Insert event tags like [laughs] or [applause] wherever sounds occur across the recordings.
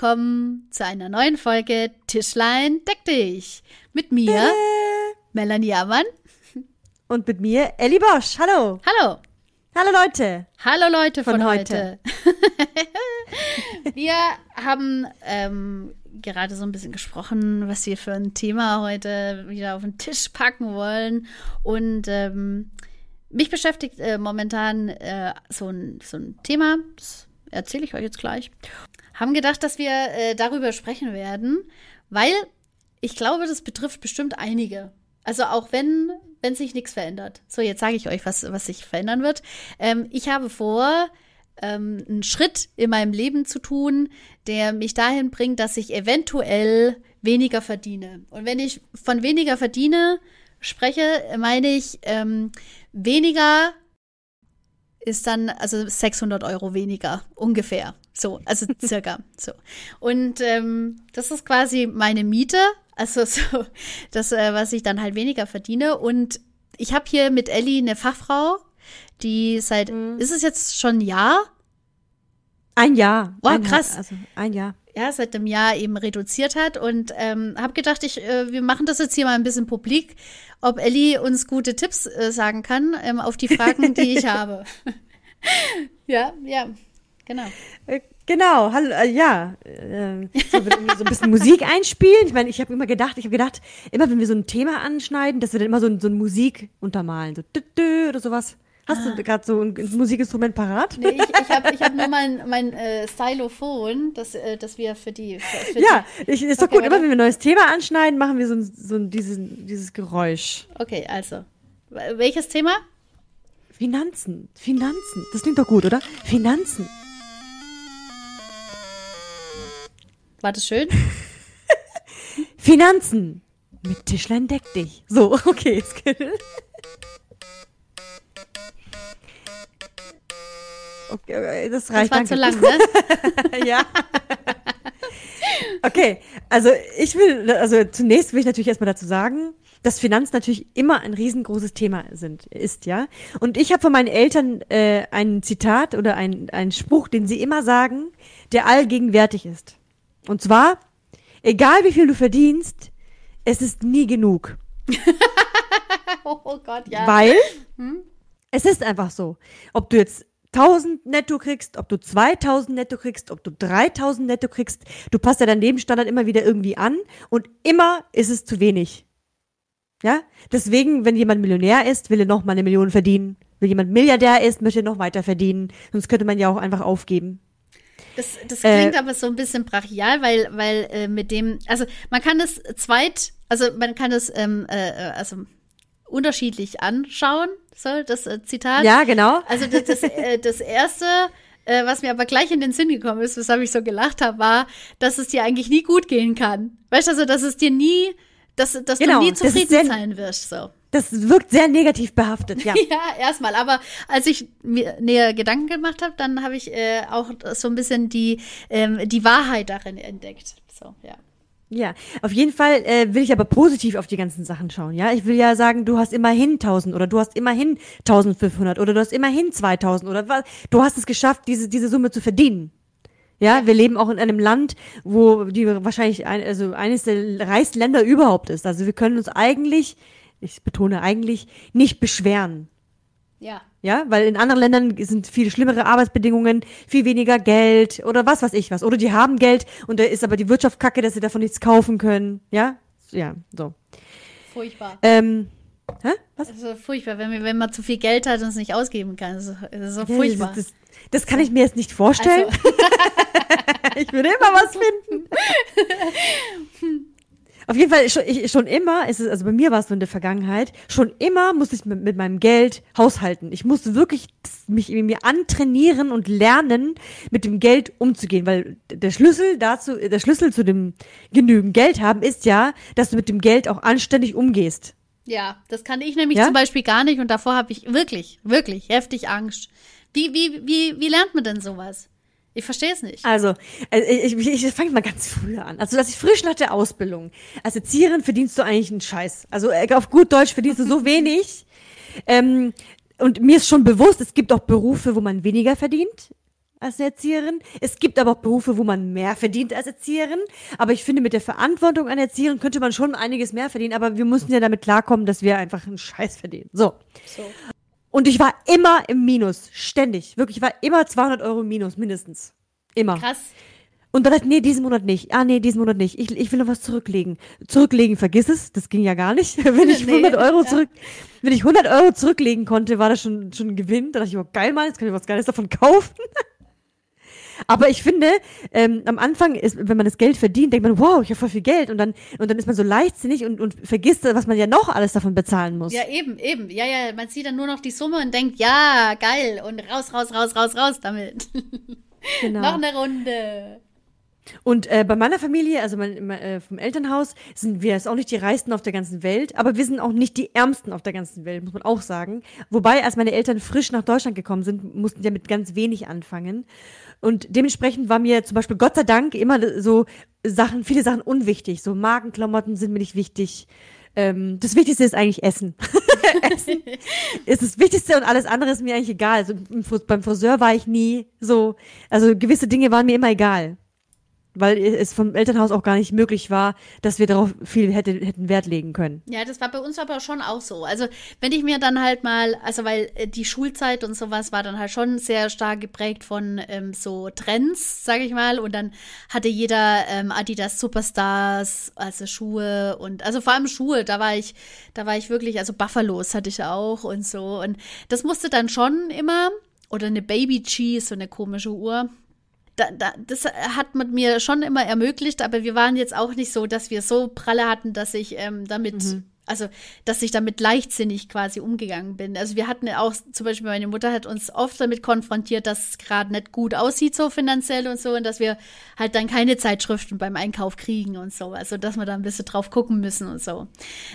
Willkommen zu einer neuen Folge Tischlein deck dich. Mit mir, Melanie Amann. Und mit mir, Ellie Bosch. Hallo. Hallo. Hallo Leute. Hallo Leute von, von heute. heute. [laughs] wir haben ähm, gerade so ein bisschen gesprochen, was wir für ein Thema heute wieder auf den Tisch packen wollen. Und ähm, mich beschäftigt äh, momentan äh, so, ein, so ein Thema, das erzähle ich euch jetzt gleich haben gedacht, dass wir äh, darüber sprechen werden, weil ich glaube, das betrifft bestimmt einige. Also auch wenn, wenn sich nichts verändert. So, jetzt sage ich euch, was, was sich verändern wird. Ähm, ich habe vor, ähm, einen Schritt in meinem Leben zu tun, der mich dahin bringt, dass ich eventuell weniger verdiene. Und wenn ich von weniger verdiene spreche, meine ich ähm, weniger ist dann also 600 Euro weniger ungefähr. So, also circa so. Und ähm, das ist quasi meine Miete, also so das, äh, was ich dann halt weniger verdiene. Und ich habe hier mit Ellie eine Fachfrau, die seit, mhm. ist es jetzt schon ein Jahr? Ein Jahr. Wow, ein krass. Also ein Jahr. Ja, seit einem Jahr eben reduziert hat und ähm, habe gedacht, ich, äh, wir machen das jetzt hier mal ein bisschen publik, ob Ellie uns gute Tipps äh, sagen kann ähm, auf die Fragen, die ich [laughs] habe. ja, ja, genau. Äh, genau, hallo, äh, ja. Äh, so, so ein bisschen Musik einspielen. Ich meine, ich habe immer gedacht, ich habe gedacht, immer wenn wir so ein Thema anschneiden, dass wir dann immer so, so ein Musik untermalen, so dü -dü oder sowas. Hast ah. du gerade so ein Musikinstrument parat? Nee, ich, ich habe ich hab nur mein, mein äh, Stylophon, das, äh, das wir für die. Für, für ja, die, ich, ist doch okay, gut. Immer wenn wir ein neues Thema anschneiden, machen wir so, so dieses, dieses Geräusch. Okay, also. Welches Thema? Finanzen. Finanzen. Das klingt doch gut, oder? Finanzen. War das schön? [laughs] Finanzen. Mit Tischlein deck dich. So, [laughs] okay, Skill. Okay, das reicht. Das war danke. zu lang, ne? [laughs] ja. Okay, also ich will, also zunächst will ich natürlich erstmal dazu sagen, dass Finanzen natürlich immer ein riesengroßes Thema sind, ist, ja. Und ich habe von meinen Eltern äh, ein Zitat oder ein, einen Spruch, den sie immer sagen, der allgegenwärtig ist. Und zwar, egal wie viel du verdienst, es ist nie genug. [laughs] oh Gott, ja. Weil hm? es ist einfach so. Ob du jetzt 1000 netto kriegst, ob du 2000 netto kriegst, ob du 3000 netto kriegst, du passt ja deinen Lebensstandard immer wieder irgendwie an und immer ist es zu wenig. Ja? Deswegen, wenn jemand Millionär ist, will er noch mal eine Million verdienen. Wenn jemand Milliardär ist, möchte er noch weiter verdienen. Sonst könnte man ja auch einfach aufgeben. Das, das klingt äh, aber so ein bisschen brachial, weil, weil äh, mit dem, also man kann das zweit, also man kann das, ähm, äh, äh also unterschiedlich anschauen, so das äh, Zitat. Ja, genau. Also das, das, äh, das erste, äh, was mir aber gleich in den Sinn gekommen ist, weshalb ich so gelacht habe, war, dass es dir eigentlich nie gut gehen kann. Weißt du, also, dass es dir nie, dass, dass genau, du nie zufrieden sein wirst, so. Das wirkt sehr negativ behaftet, ja. [laughs] ja, erstmal. Aber als ich mir näher Gedanken gemacht habe, dann habe ich äh, auch so ein bisschen die, ähm, die Wahrheit darin entdeckt. So, ja. Ja, auf jeden Fall äh, will ich aber positiv auf die ganzen Sachen schauen. Ja, ich will ja sagen, du hast immerhin 1000 oder du hast immerhin 1500 oder du hast immerhin 2000 oder was. Du hast es geschafft, diese diese Summe zu verdienen. Ja, wir leben auch in einem Land, wo die wahrscheinlich ein, also eines der reichsten Länder überhaupt ist. Also wir können uns eigentlich, ich betone eigentlich, nicht beschweren. Ja. Ja, weil in anderen Ländern sind viel schlimmere Arbeitsbedingungen, viel weniger Geld oder was weiß ich was. Oder die haben Geld und da ist aber die Wirtschaft kacke, dass sie davon nichts kaufen können. Ja, ja, so. Furchtbar. Ähm, hä? Was? Also furchtbar, wenn, wenn man zu viel Geld hat und es nicht ausgeben kann. Das ist, das ist so furchtbar. Das, das, das, kann ich mir jetzt nicht vorstellen. Also. [laughs] ich würde immer was finden. [laughs] Auf jeden Fall schon, ich, schon immer, ist es, also bei mir war es so in der Vergangenheit, schon immer musste ich mit, mit meinem Geld haushalten. Ich musste wirklich mich mir antrainieren und lernen, mit dem Geld umzugehen, weil der Schlüssel dazu, der Schlüssel zu dem genügend Geld haben ist ja, dass du mit dem Geld auch anständig umgehst. Ja, das kann ich nämlich ja? zum Beispiel gar nicht und davor habe ich wirklich, wirklich heftig Angst. Wie, wie, wie, wie lernt man denn sowas? Ich verstehe es nicht. Also, äh, ich, ich, ich fange mal ganz früher an. Also, dass ich frisch nach der Ausbildung. Als Erzieherin verdienst du eigentlich einen Scheiß. Also, äh, auf gut Deutsch verdienst du so [laughs] wenig. Ähm, und mir ist schon bewusst, es gibt auch Berufe, wo man weniger verdient. als eine Erzieherin. Es gibt aber auch Berufe, wo man mehr verdient als Erzieherin. Aber ich finde, mit der Verantwortung einer Erzieherin könnte man schon einiges mehr verdienen. Aber wir mussten ja damit klarkommen, dass wir einfach einen Scheiß verdienen. So. So. Und ich war immer im Minus. Ständig. Wirklich, ich war immer 200 Euro im Minus, mindestens. Immer. Krass. Und dann dachte ich, nee, diesen Monat nicht. Ah, nee, diesen Monat nicht. Ich, ich will noch was zurücklegen. Zurücklegen, vergiss es. Das ging ja gar nicht. [laughs] Wenn ich [laughs] Nee, 100 Euro ja. zurück, wenn ich 100 Euro zurücklegen konnte, war das schon, schon ein Gewinn. Da dachte ich, oh, geil, Mann, jetzt kann ich was Geiles davon [laughs] kaufen. Aber ich finde, ähm, am Anfang ist, wenn man das Geld verdient, denkt man, wow, ich habe voll viel Geld. Und dann, und dann ist man so leichtsinnig und, und vergisst, was man ja noch alles davon bezahlen muss. Ja, eben, eben. Ja, ja, man sieht dann nur noch die Summe und denkt, ja, geil. Und raus, raus, raus, raus, raus damit. [laughs] genau. Noch eine Runde. Und äh, bei meiner Familie, also mein, mein, äh, vom Elternhaus, sind wir jetzt auch nicht die Reichsten auf der ganzen Welt, aber wir sind auch nicht die Ärmsten auf der ganzen Welt, muss man auch sagen. Wobei, als meine Eltern frisch nach Deutschland gekommen sind, mussten die ja mit ganz wenig anfangen. Und dementsprechend war mir zum Beispiel Gott sei Dank immer so Sachen, viele Sachen unwichtig. So Magenklamotten sind mir nicht wichtig. Ähm, das Wichtigste ist eigentlich Essen. [laughs] Essen ist das Wichtigste und alles andere ist mir eigentlich egal. Also beim Friseur war ich nie so. Also gewisse Dinge waren mir immer egal weil es vom Elternhaus auch gar nicht möglich war, dass wir darauf viel hätte, hätten Wert legen können. Ja, das war bei uns aber schon auch so. Also, wenn ich mir dann halt mal, also weil äh, die Schulzeit und sowas war dann halt schon sehr stark geprägt von ähm, so Trends, sage ich mal. Und dann hatte jeder ähm, Adidas Superstars, also Schuhe und also vor allem Schuhe, da war ich, da war ich wirklich, also Buffalos hatte ich auch und so. Und das musste dann schon immer, oder eine Baby G, so eine komische Uhr da, da, das hat man mir schon immer ermöglicht, aber wir waren jetzt auch nicht so, dass wir so pralle hatten, dass ich ähm, damit, also dass ich damit leichtsinnig quasi umgegangen bin. Also wir hatten auch, zum Beispiel meine Mutter hat uns oft damit konfrontiert, dass es gerade nicht gut aussieht, so finanziell und so, und dass wir halt dann keine Zeitschriften beim Einkauf kriegen und so. Also dass wir da ein bisschen drauf gucken müssen und so.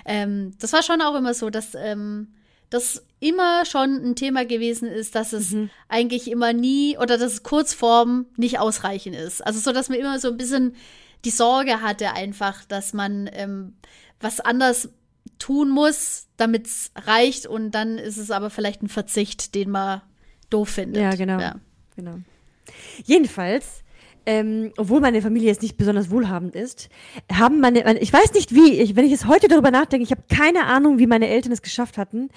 Ähm, das war schon auch immer so, dass ähm, das immer schon ein Thema gewesen ist, dass es eigentlich immer nie oder dass es Kurzform nicht ausreichend ist. Also so, dass man immer so ein bisschen die Sorge hatte einfach, dass man ähm, was anders tun muss, damit es reicht und dann ist es aber vielleicht ein Verzicht, den man doof findet. Ja, genau. Ja. genau. Jedenfalls, ähm, obwohl meine Familie jetzt nicht besonders wohlhabend ist, haben meine, meine ich weiß nicht wie, ich, wenn ich jetzt heute darüber nachdenke, ich habe keine Ahnung, wie meine Eltern es geschafft hatten.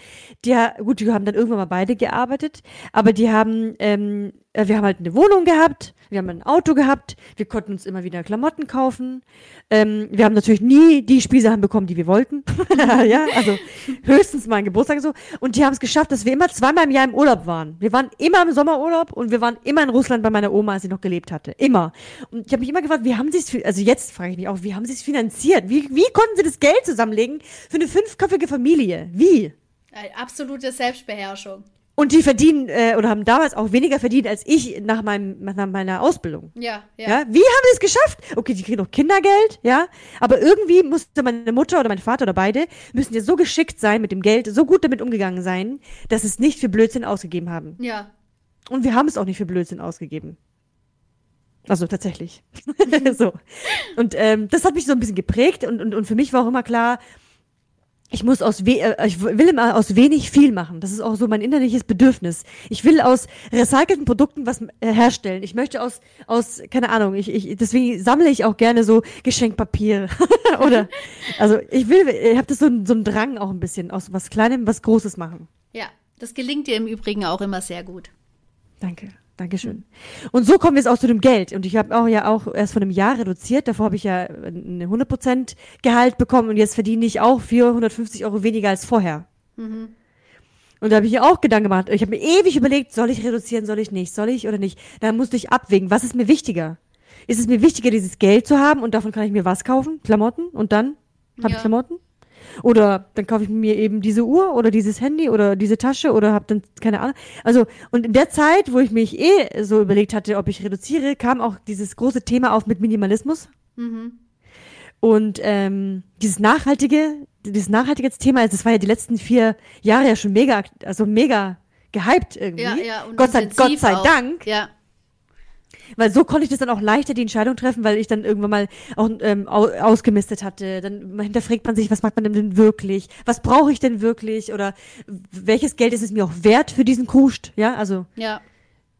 Die, gut, die haben dann irgendwann mal beide gearbeitet, aber die haben, ähm, äh, wir haben halt eine Wohnung gehabt, wir haben ein Auto gehabt, wir konnten uns immer wieder Klamotten kaufen. Ähm, wir haben natürlich nie die Spielsachen bekommen, die wir wollten. [laughs] ja, also höchstens mal ein Geburtstag so. Und die haben es geschafft, dass wir immer zweimal im Jahr im Urlaub waren. Wir waren immer im Sommerurlaub und wir waren immer in Russland bei meiner Oma, als sie noch gelebt hatte. Immer. Und ich habe mich immer gefragt, wie haben sie es, also jetzt frage ich mich auch, wie haben sie es finanziert? Wie, wie konnten sie das Geld zusammenlegen für eine fünfköpfige Familie? Wie? Äh, Absolute Selbstbeherrschung. Und die verdienen, äh, oder haben damals auch weniger verdient als ich nach, meinem, nach meiner Ausbildung. Ja, ja. Ja, wie haben sie es geschafft? Okay, die kriegen noch Kindergeld, ja, aber irgendwie musste meine Mutter oder mein Vater oder beide müssen ja so geschickt sein mit dem Geld, so gut damit umgegangen sein, dass es nicht für Blödsinn ausgegeben haben. Ja. Und wir haben es auch nicht für Blödsinn ausgegeben. Also tatsächlich. [laughs] so. Und ähm, das hat mich so ein bisschen geprägt und, und, und für mich war auch immer klar, ich muss aus we äh, ich will immer aus wenig viel machen. Das ist auch so mein innerliches Bedürfnis. Ich will aus recycelten Produkten was äh, herstellen. Ich möchte aus aus keine Ahnung. Ich, ich deswegen sammle ich auch gerne so Geschenkpapier [laughs] oder also ich will ich habe das so so einen Drang auch ein bisschen aus was Kleinem was Großes machen. Ja. Das gelingt dir im Übrigen auch immer sehr gut. Danke. Dankeschön. Und so kommen wir jetzt auch zu dem Geld. Und ich habe auch ja auch erst vor einem Jahr reduziert. Davor habe ich ja eine 100% Gehalt bekommen und jetzt verdiene ich auch 450 Euro weniger als vorher. Und da habe ich ja auch Gedanken gemacht. Ich habe mir ewig überlegt, soll ich reduzieren, soll ich nicht, soll ich oder nicht. Da musste ich abwägen, was ist mir wichtiger? Ist es mir wichtiger, dieses Geld zu haben und davon kann ich mir was kaufen? Klamotten? Und dann habe Ja. ich Klamotten? Oder dann kaufe ich mir eben diese Uhr oder dieses Handy oder diese Tasche oder habe dann keine Ahnung. Also und in der Zeit, wo ich mich eh so überlegt hatte, ob ich reduziere, kam auch dieses große Thema auf mit Minimalismus. Und ähm, dieses nachhaltige, dieses nachhaltige Thema, also das war ja die letzten vier Jahre ja schon mega, also mega gehypt irgendwie. Ja, ja. Und Gott sei, Gott sei auch. Dank. Ja. Weil so konnte ich das dann auch leichter die Entscheidung treffen, weil ich dann irgendwann mal auch ähm, au ausgemistet hatte. Dann hinterfragt man sich, was macht man denn wirklich? Was brauche ich denn wirklich? Oder welches Geld ist es mir auch wert für diesen Kuscht? Ja, also Ja.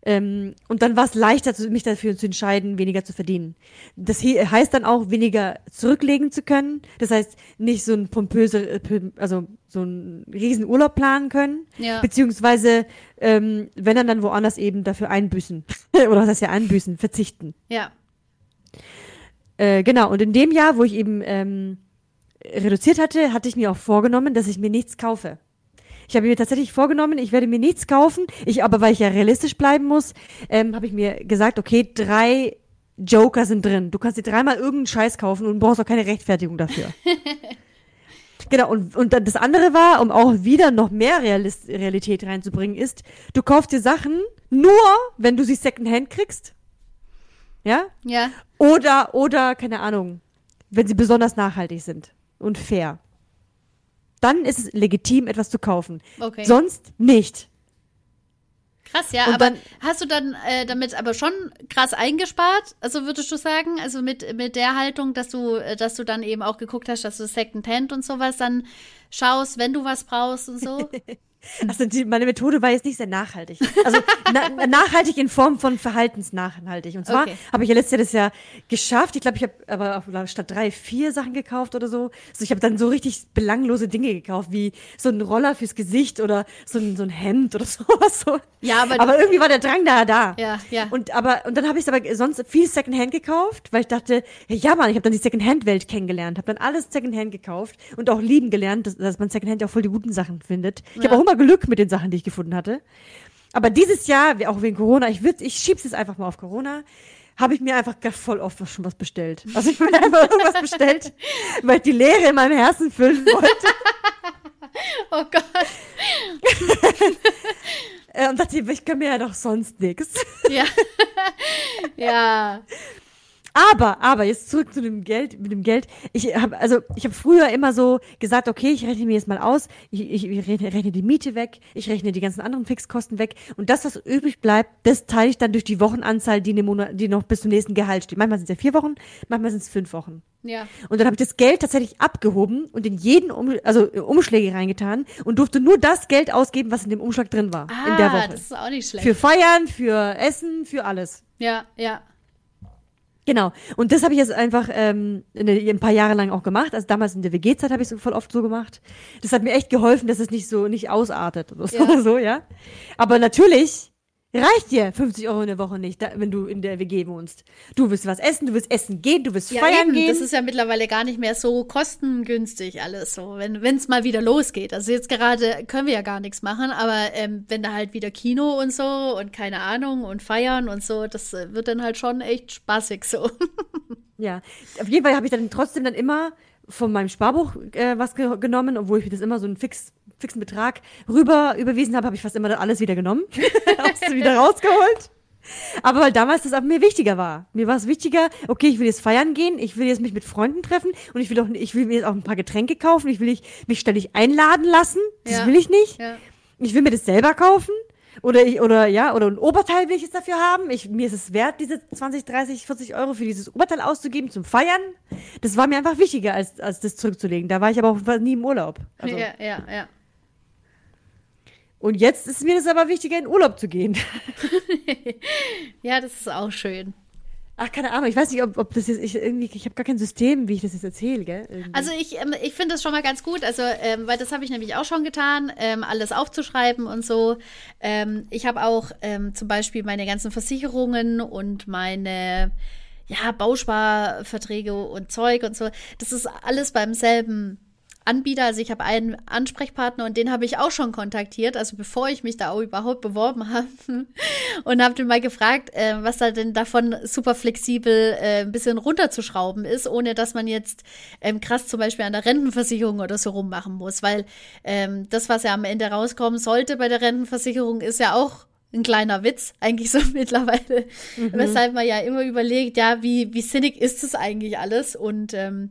Ähm, und dann war es leichter, mich dafür zu entscheiden, weniger zu verdienen. Das heißt dann auch, weniger zurücklegen zu können. Das heißt, nicht so ein pompöse, äh, also so ein riesen Urlaub planen können. Ja. Beziehungsweise, ähm, wenn dann dann woanders eben dafür einbüßen. [laughs] Oder was heißt ja einbüßen, verzichten. Ja. Äh, genau, und in dem Jahr, wo ich eben ähm, reduziert hatte, hatte ich mir auch vorgenommen, dass ich mir nichts kaufe. Ich habe mir tatsächlich vorgenommen, ich werde mir nichts kaufen. Ich, aber weil ich ja realistisch bleiben muss, ähm, habe ich mir gesagt, okay, drei Joker sind drin. Du kannst dir dreimal irgendeinen Scheiß kaufen und brauchst auch keine Rechtfertigung dafür. [laughs] genau, und, und das andere war, um auch wieder noch mehr Realist Realität reinzubringen, ist, du kaufst dir Sachen nur, wenn du sie Secondhand kriegst. Ja? Ja. Oder, oder, keine Ahnung, wenn sie besonders nachhaltig sind und fair dann ist es legitim, etwas zu kaufen. Okay. Sonst nicht. Krass, ja, Und aber dann- hast du dann äh, damit aber schon krass eingespart? Also würdest du sagen, also mit, mit der Haltung, dass du, äh, dass du dann eben auch geguckt hast, dass du Secondhand und sowas dann schaust, wenn du was brauchst und so? [laughs] [laughs] Also die, meine Methode war jetzt nicht sehr nachhaltig. Also na, nachhaltig in Form von verhaltensnachhaltig. Und zwar Okay. habe ich ja letztes Jahr das ja geschafft. Ich glaube, ich habe aber auch statt drei, vier Sachen gekauft oder so. Also ich habe dann so richtig belanglose Dinge gekauft, wie so ein Roller fürs Gesicht oder so ein, so ein Hemd oder [laughs] sowas. So. Ja, aber- aber irgendwie war der Drang da da. Ja, ja. Und aber und dann habe ich aber sonst viel Secondhand gekauft, weil ich dachte, ja Mann, ich habe dann die Secondhand-Welt kennengelernt, habe dann alles Secondhand gekauft und auch lieben gelernt, dass, dass man Secondhand auch voll die guten Sachen findet. Ich Ja. habe auch immer Glück mit den Sachen, die ich gefunden hatte. Aber dieses Jahr, auch wegen Corona, ich würd, ich schieb's jetzt einfach mal auf Corona, habe ich mir einfach voll oft schon was bestellt. Also ich habe [laughs] mir einfach irgendwas bestellt, weil ich die Leere in meinem Herzen füllen wollte. [laughs] Oh Gott. [laughs] Äh, und dachte, ich kann mir ja doch sonst nichts. Ja. ja. Aber, aber jetzt zurück zu dem Geld, mit dem Geld. Ich habe also, ich habe früher immer so gesagt, okay, ich rechne mir jetzt mal aus, ich, ich, ich rechne, rechne die Miete weg, ich rechne die ganzen anderen Fixkosten weg und das, was übrig bleibt, das teile ich dann durch die Wochenanzahl, die, in dem Monat, die noch bis zum nächsten Gehalt steht. Manchmal sind es ja vier Wochen, manchmal sind es fünf Wochen. Ja. Und dann habe ich das Geld tatsächlich abgehoben und in jeden um, also äh, Umschläge reingetan und durfte nur das Geld ausgeben, was in dem Umschlag drin war Ah, in der Woche. das ist auch nicht schlecht. Für Feiern, für Essen, für alles. ja, ja. Genau. Und das habe ich jetzt einfach ähm, in, ein paar Jahre lang auch gemacht. Also damals in der WG-Zeit habe ich es voll oft so gemacht. Das hat mir echt geholfen, dass es nicht so nicht ausartet oder so, Ja. so ja. Aber natürlich reicht dir 50 Euro in der Woche nicht, da, wenn du in der WG wohnst. Du willst was essen, du willst essen gehen, du willst Ja, feiern eben. gehen. Das ist ja mittlerweile gar nicht mehr so kostengünstig alles so, wenn es mal wieder losgeht. Also jetzt gerade können wir ja gar nichts machen, aber ähm, wenn da halt wieder Kino und so und keine Ahnung und feiern und so, das äh, wird dann halt schon echt spaßig so. [laughs] Ja, auf jeden Fall habe ich dann trotzdem dann immer von meinem Sparbuch äh, was ge genommen, obwohl ich das immer so einen fix, fixen Betrag rüber überwiesen habe, habe ich fast immer dann alles wieder genommen, [laughs] hab's wieder rausgeholt. Aber weil damals das auch mir wichtiger war. Mir war es wichtiger, okay, ich will jetzt feiern gehen, ich will jetzt mich mit Freunden treffen und ich will auch, ich will mir jetzt auch ein paar Getränke kaufen, ich will nicht, mich ständig einladen lassen, das Ja. will ich nicht. ja. Ich will mir das selber kaufen. Oder ich, oder ja, oder ein Oberteil will ich jetzt dafür haben. Ich, mir ist es wert, diese 20, 30, 40 Euro für dieses Oberteil auszugeben zum Feiern. Das war mir einfach wichtiger, als, als das zurückzulegen. Da war ich aber auch nie im Urlaub. Also, ja, ja, ja. Und jetzt ist mir das aber wichtiger, in Urlaub zu gehen. [laughs] Ja, das ist auch schön. Ach, keine Ahnung. Ich weiß nicht, ob, ob das jetzt, ich irgendwie, ich habe gar kein System, wie ich das jetzt erzähle, gell? Irgendwie. Also ich, ähm, ich finde das schon mal ganz gut, also ähm, weil das habe ich nämlich auch schon getan, ähm, alles aufzuschreiben und so. Ähm, ich habe auch ähm, zum Beispiel meine ganzen Versicherungen und meine ja, Bausparverträge und Zeug und so. Das ist alles beim selben Anbieter. Also ich habe einen Ansprechpartner und den habe ich auch schon kontaktiert, also bevor ich mich da auch überhaupt beworben [laughs] habe. Und habe den mal gefragt, äh, was da denn davon super flexibel äh, ein bisschen runterzuschrauben ist, ohne dass man jetzt ähm, krass zum Beispiel an der Rentenversicherung oder so rummachen muss. Weil ähm, das, was ja am Ende rauskommen sollte bei der Rentenversicherung, ist ja auch ein kleiner Witz, eigentlich so [laughs] mittlerweile. Weshalb man ja immer überlegt, ja, wie, wie sinnig ist das eigentlich alles? Und ähm,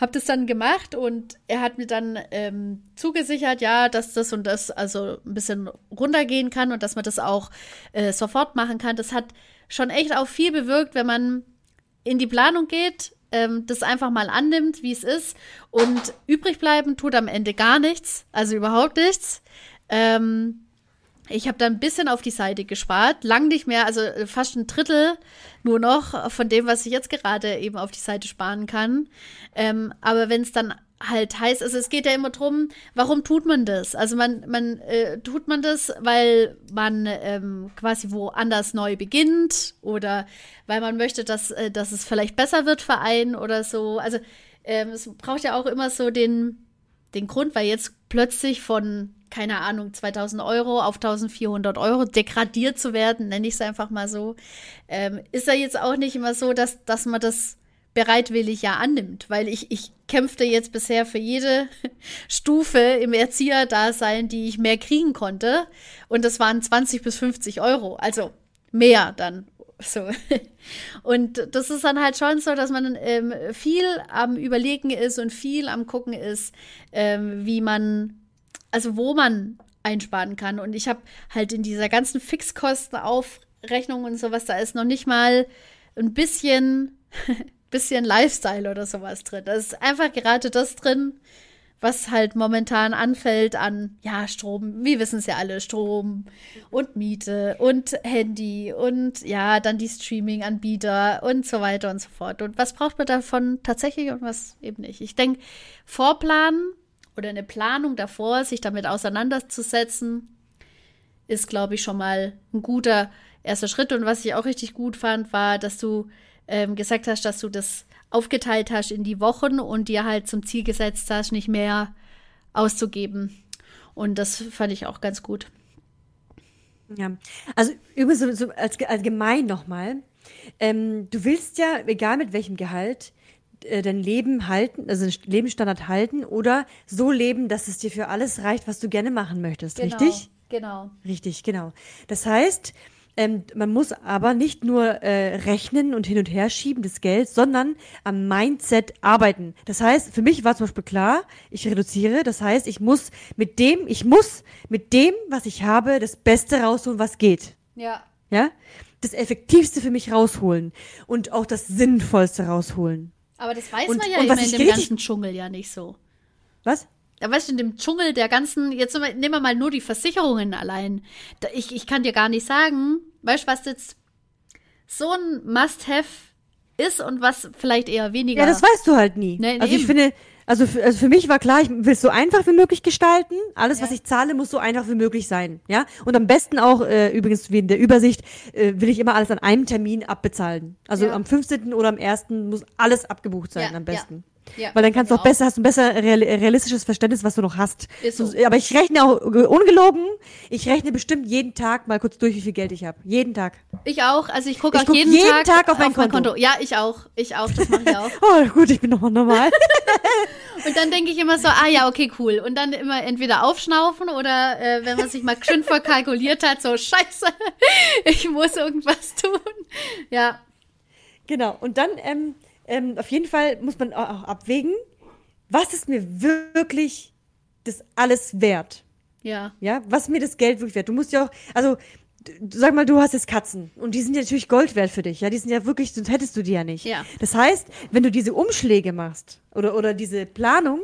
habe das dann gemacht und er hat mir dann ähm, zugesichert, ja, dass das und das also ein bisschen runtergehen kann und dass man das auch äh, sofort machen kann. Das hat schon echt auch viel bewirkt, wenn man in die Planung geht, ähm, das einfach mal annimmt, wie es ist und übrig bleiben tut am Ende gar nichts, also überhaupt nichts. Ähm, Ich habe da ein bisschen auf die Seite gespart, lang nicht mehr, also äh, fast ein Drittel nur noch von dem, was ich jetzt gerade eben auf die Seite sparen kann. Ähm, aber wenn es dann halt heißt, also es geht ja immer drum, warum tut man das? Also man, man äh, tut man das, weil man ähm, quasi woanders neu beginnt oder weil man möchte, dass, äh, dass es vielleicht besser wird für einen oder so. Also ähm, es braucht ja auch immer so den, den Grund, weil jetzt plötzlich von keine Ahnung, 2000 Euro auf 1400 Euro degradiert zu werden, nenne ich es einfach mal so, ähm, ist ja jetzt auch nicht immer so, dass, dass man das bereitwillig ja annimmt, weil ich, ich kämpfte jetzt bisher für jede [laughs] Stufe im Erzieherdasein, die ich mehr kriegen konnte. Und das waren 20 bis 50 Euro, also mehr dann. So. [laughs] Und das ist dann halt schon so, dass man ähm, viel am Überlegen ist und viel am Gucken ist, ähm, wie man also wo man einsparen kann. Und ich habe halt in dieser ganzen Fixkostenaufrechnung und sowas, da ist noch nicht mal ein bisschen, [laughs] bisschen Lifestyle oder sowas drin. Da ist einfach gerade das drin, was halt momentan anfällt an, ja, Strom, wir wissen es ja alle, Strom und Miete und Handy und ja, dann die Streaming-Anbieter und so weiter und so fort. Und was braucht man davon tatsächlich und was eben nicht? Ich denke, Vorplanen oder eine Planung davor, sich damit auseinanderzusetzen, ist, glaube ich, schon mal ein guter erster Schritt. Und was ich auch richtig gut fand, war, dass du ähm, gesagt hast, dass du das aufgeteilt hast in die Wochen und dir halt zum Ziel gesetzt hast, nicht mehr auszugeben. Und das fand ich auch ganz gut. Ja, also übrigens so, so als allgemein nochmal. Ähm, du willst ja, egal mit welchem Gehalt, äh, dein Leben halten, also den Lebensstandard halten oder so leben, dass es dir für alles reicht, was du gerne machen möchtest, genau, richtig? Genau. Richtig, genau. Das heißt, ähm, man muss aber nicht nur äh, rechnen und hin und her schieben das Geld, sondern am Mindset arbeiten. Das heißt, für mich war zum Beispiel klar, ich reduziere. Das heißt, ich muss mit dem, ich muss mit dem, was ich habe, das Beste rausholen, was geht. Ja. Ja? Das Effektivste für mich rausholen und auch das Sinnvollste rausholen. Aber das weiß Und- man ja immer in ich dem ganzen Dschungel ja nicht so. Was? Ja, weißt du, in dem Dschungel der ganzen, jetzt nehmen wir- mal nur die Versicherungen allein. Ich, ich kann dir gar nicht sagen, weißt du, was jetzt so ein Must-Have ist und was vielleicht eher weniger. Ja, das weißt du halt nie. Nee, also ich eben. finde, also für, also für mich war klar, ich will es so einfach wie möglich gestalten. Alles, Ja. was ich zahle, muss so einfach wie möglich sein. Ja. Und am besten auch, äh, übrigens wie in der Übersicht, äh, will ich immer alles an einem Termin abbezahlen. Also Ja. am 15. oder am 1. muss alles abgebucht sein Ja, am besten. Ja, Weil dann kannst du auch mir besser, hast du ein besser real, realistisches Verständnis, was du noch hast. Ist so. Aber ich rechne auch äh, ungelogen, ich rechne bestimmt jeden Tag mal kurz durch, wie viel Geld ich habe. Jeden Tag. Ich auch. Also ich gucke auch guck jeden, jeden Tag, Tag auf mein Konto. Ja, ich auch. Ich auch. Das mache ich auch. [laughs] Oh, gut, ich bin nochmal normal. [laughs] Und dann denke ich immer so, ah ja, okay, cool. Und dann immer entweder aufschnaufen oder äh, wenn man sich mal schön verkalkuliert hat, so scheiße, [laughs] ich muss irgendwas tun. Ja, Genau. Und dann, ähm, ähm, auf jeden Fall muss man auch abwägen, was ist mir wirklich das alles wert? ja, Ja, was ist mir das Geld wirklich wert? Du musst ja auch, also, sag mal, du hast jetzt Katzen und die sind ja natürlich Gold wert für dich. Ja, die sind ja wirklich, sonst hättest du die ja nicht. Ja. Das heißt, wenn du diese Umschläge machst oder, oder diese Planung,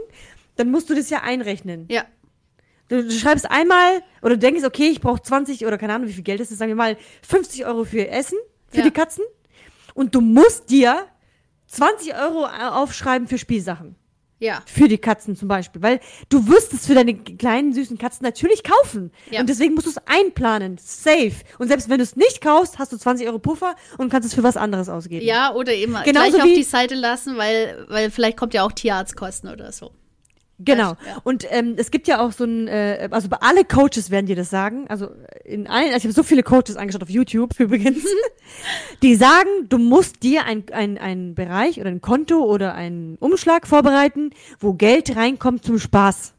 dann musst du das ja einrechnen. ja, Du, du schreibst einmal oder du denkst, okay, ich brauche 20 oder keine Ahnung, wie viel Geld das ist, sagen wir mal 50 Euro für Essen, für Ja. die Katzen. Und du musst dir 20 Euro aufschreiben für Spielsachen. ja. Für die Katzen zum Beispiel. Weil du wirst es für deine kleinen, süßen Katzen natürlich kaufen. Ja. Und deswegen musst du es einplanen. Safe. Und selbst wenn du es nicht kaufst, hast du 20 Euro Puffer und kannst es für was anderes ausgeben. Ja, oder eben Genauso gleich auf die Seite lassen, weil, weil vielleicht kommt ja auch Tierarztkosten oder so. Genau. Ja. Und ähm, es gibt ja auch so ein, äh, also bei alle Coaches werden dir das sagen. Also in allen, also ich habe so viele Coaches angeschaut auf YouTube [laughs] übrigens, [laughs] die sagen, du musst dir ein, ein, ein Bereich oder ein Konto oder einen Umschlag vorbereiten, wo Geld reinkommt zum Spaß.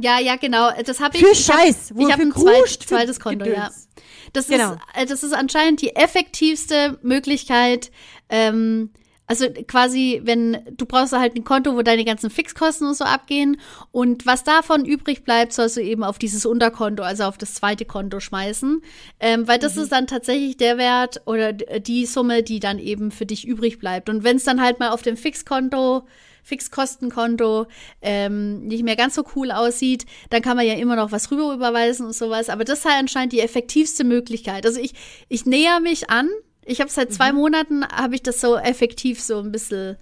Ja, ja, genau. Das habe ich. Für ich hab- Scheiß, wo Ich habe ein zweit, zweites Konto, ja. Gedöns. Das Genau. ist, äh, das ist anscheinend die effektivste Möglichkeit, ähm, Also quasi, wenn du brauchst halt ein Konto, wo deine ganzen Fixkosten und so abgehen und was davon übrig bleibt, sollst du eben auf dieses Unterkonto, also auf das zweite Konto schmeißen, ähm, weil das mhm. ist dann tatsächlich der Wert oder die Summe, die dann eben für dich übrig bleibt. Und wenn es dann halt mal auf dem Fixkonto Fixkostenkonto ähm, nicht mehr ganz so cool aussieht, dann kann man ja immer noch was rüber überweisen und sowas. Aber das sei anscheinend die effektivste Möglichkeit. Also ich, ich näher mich an ich habe seit zwei mhm. Monaten, habe ich das so effektiv so ein bisschen,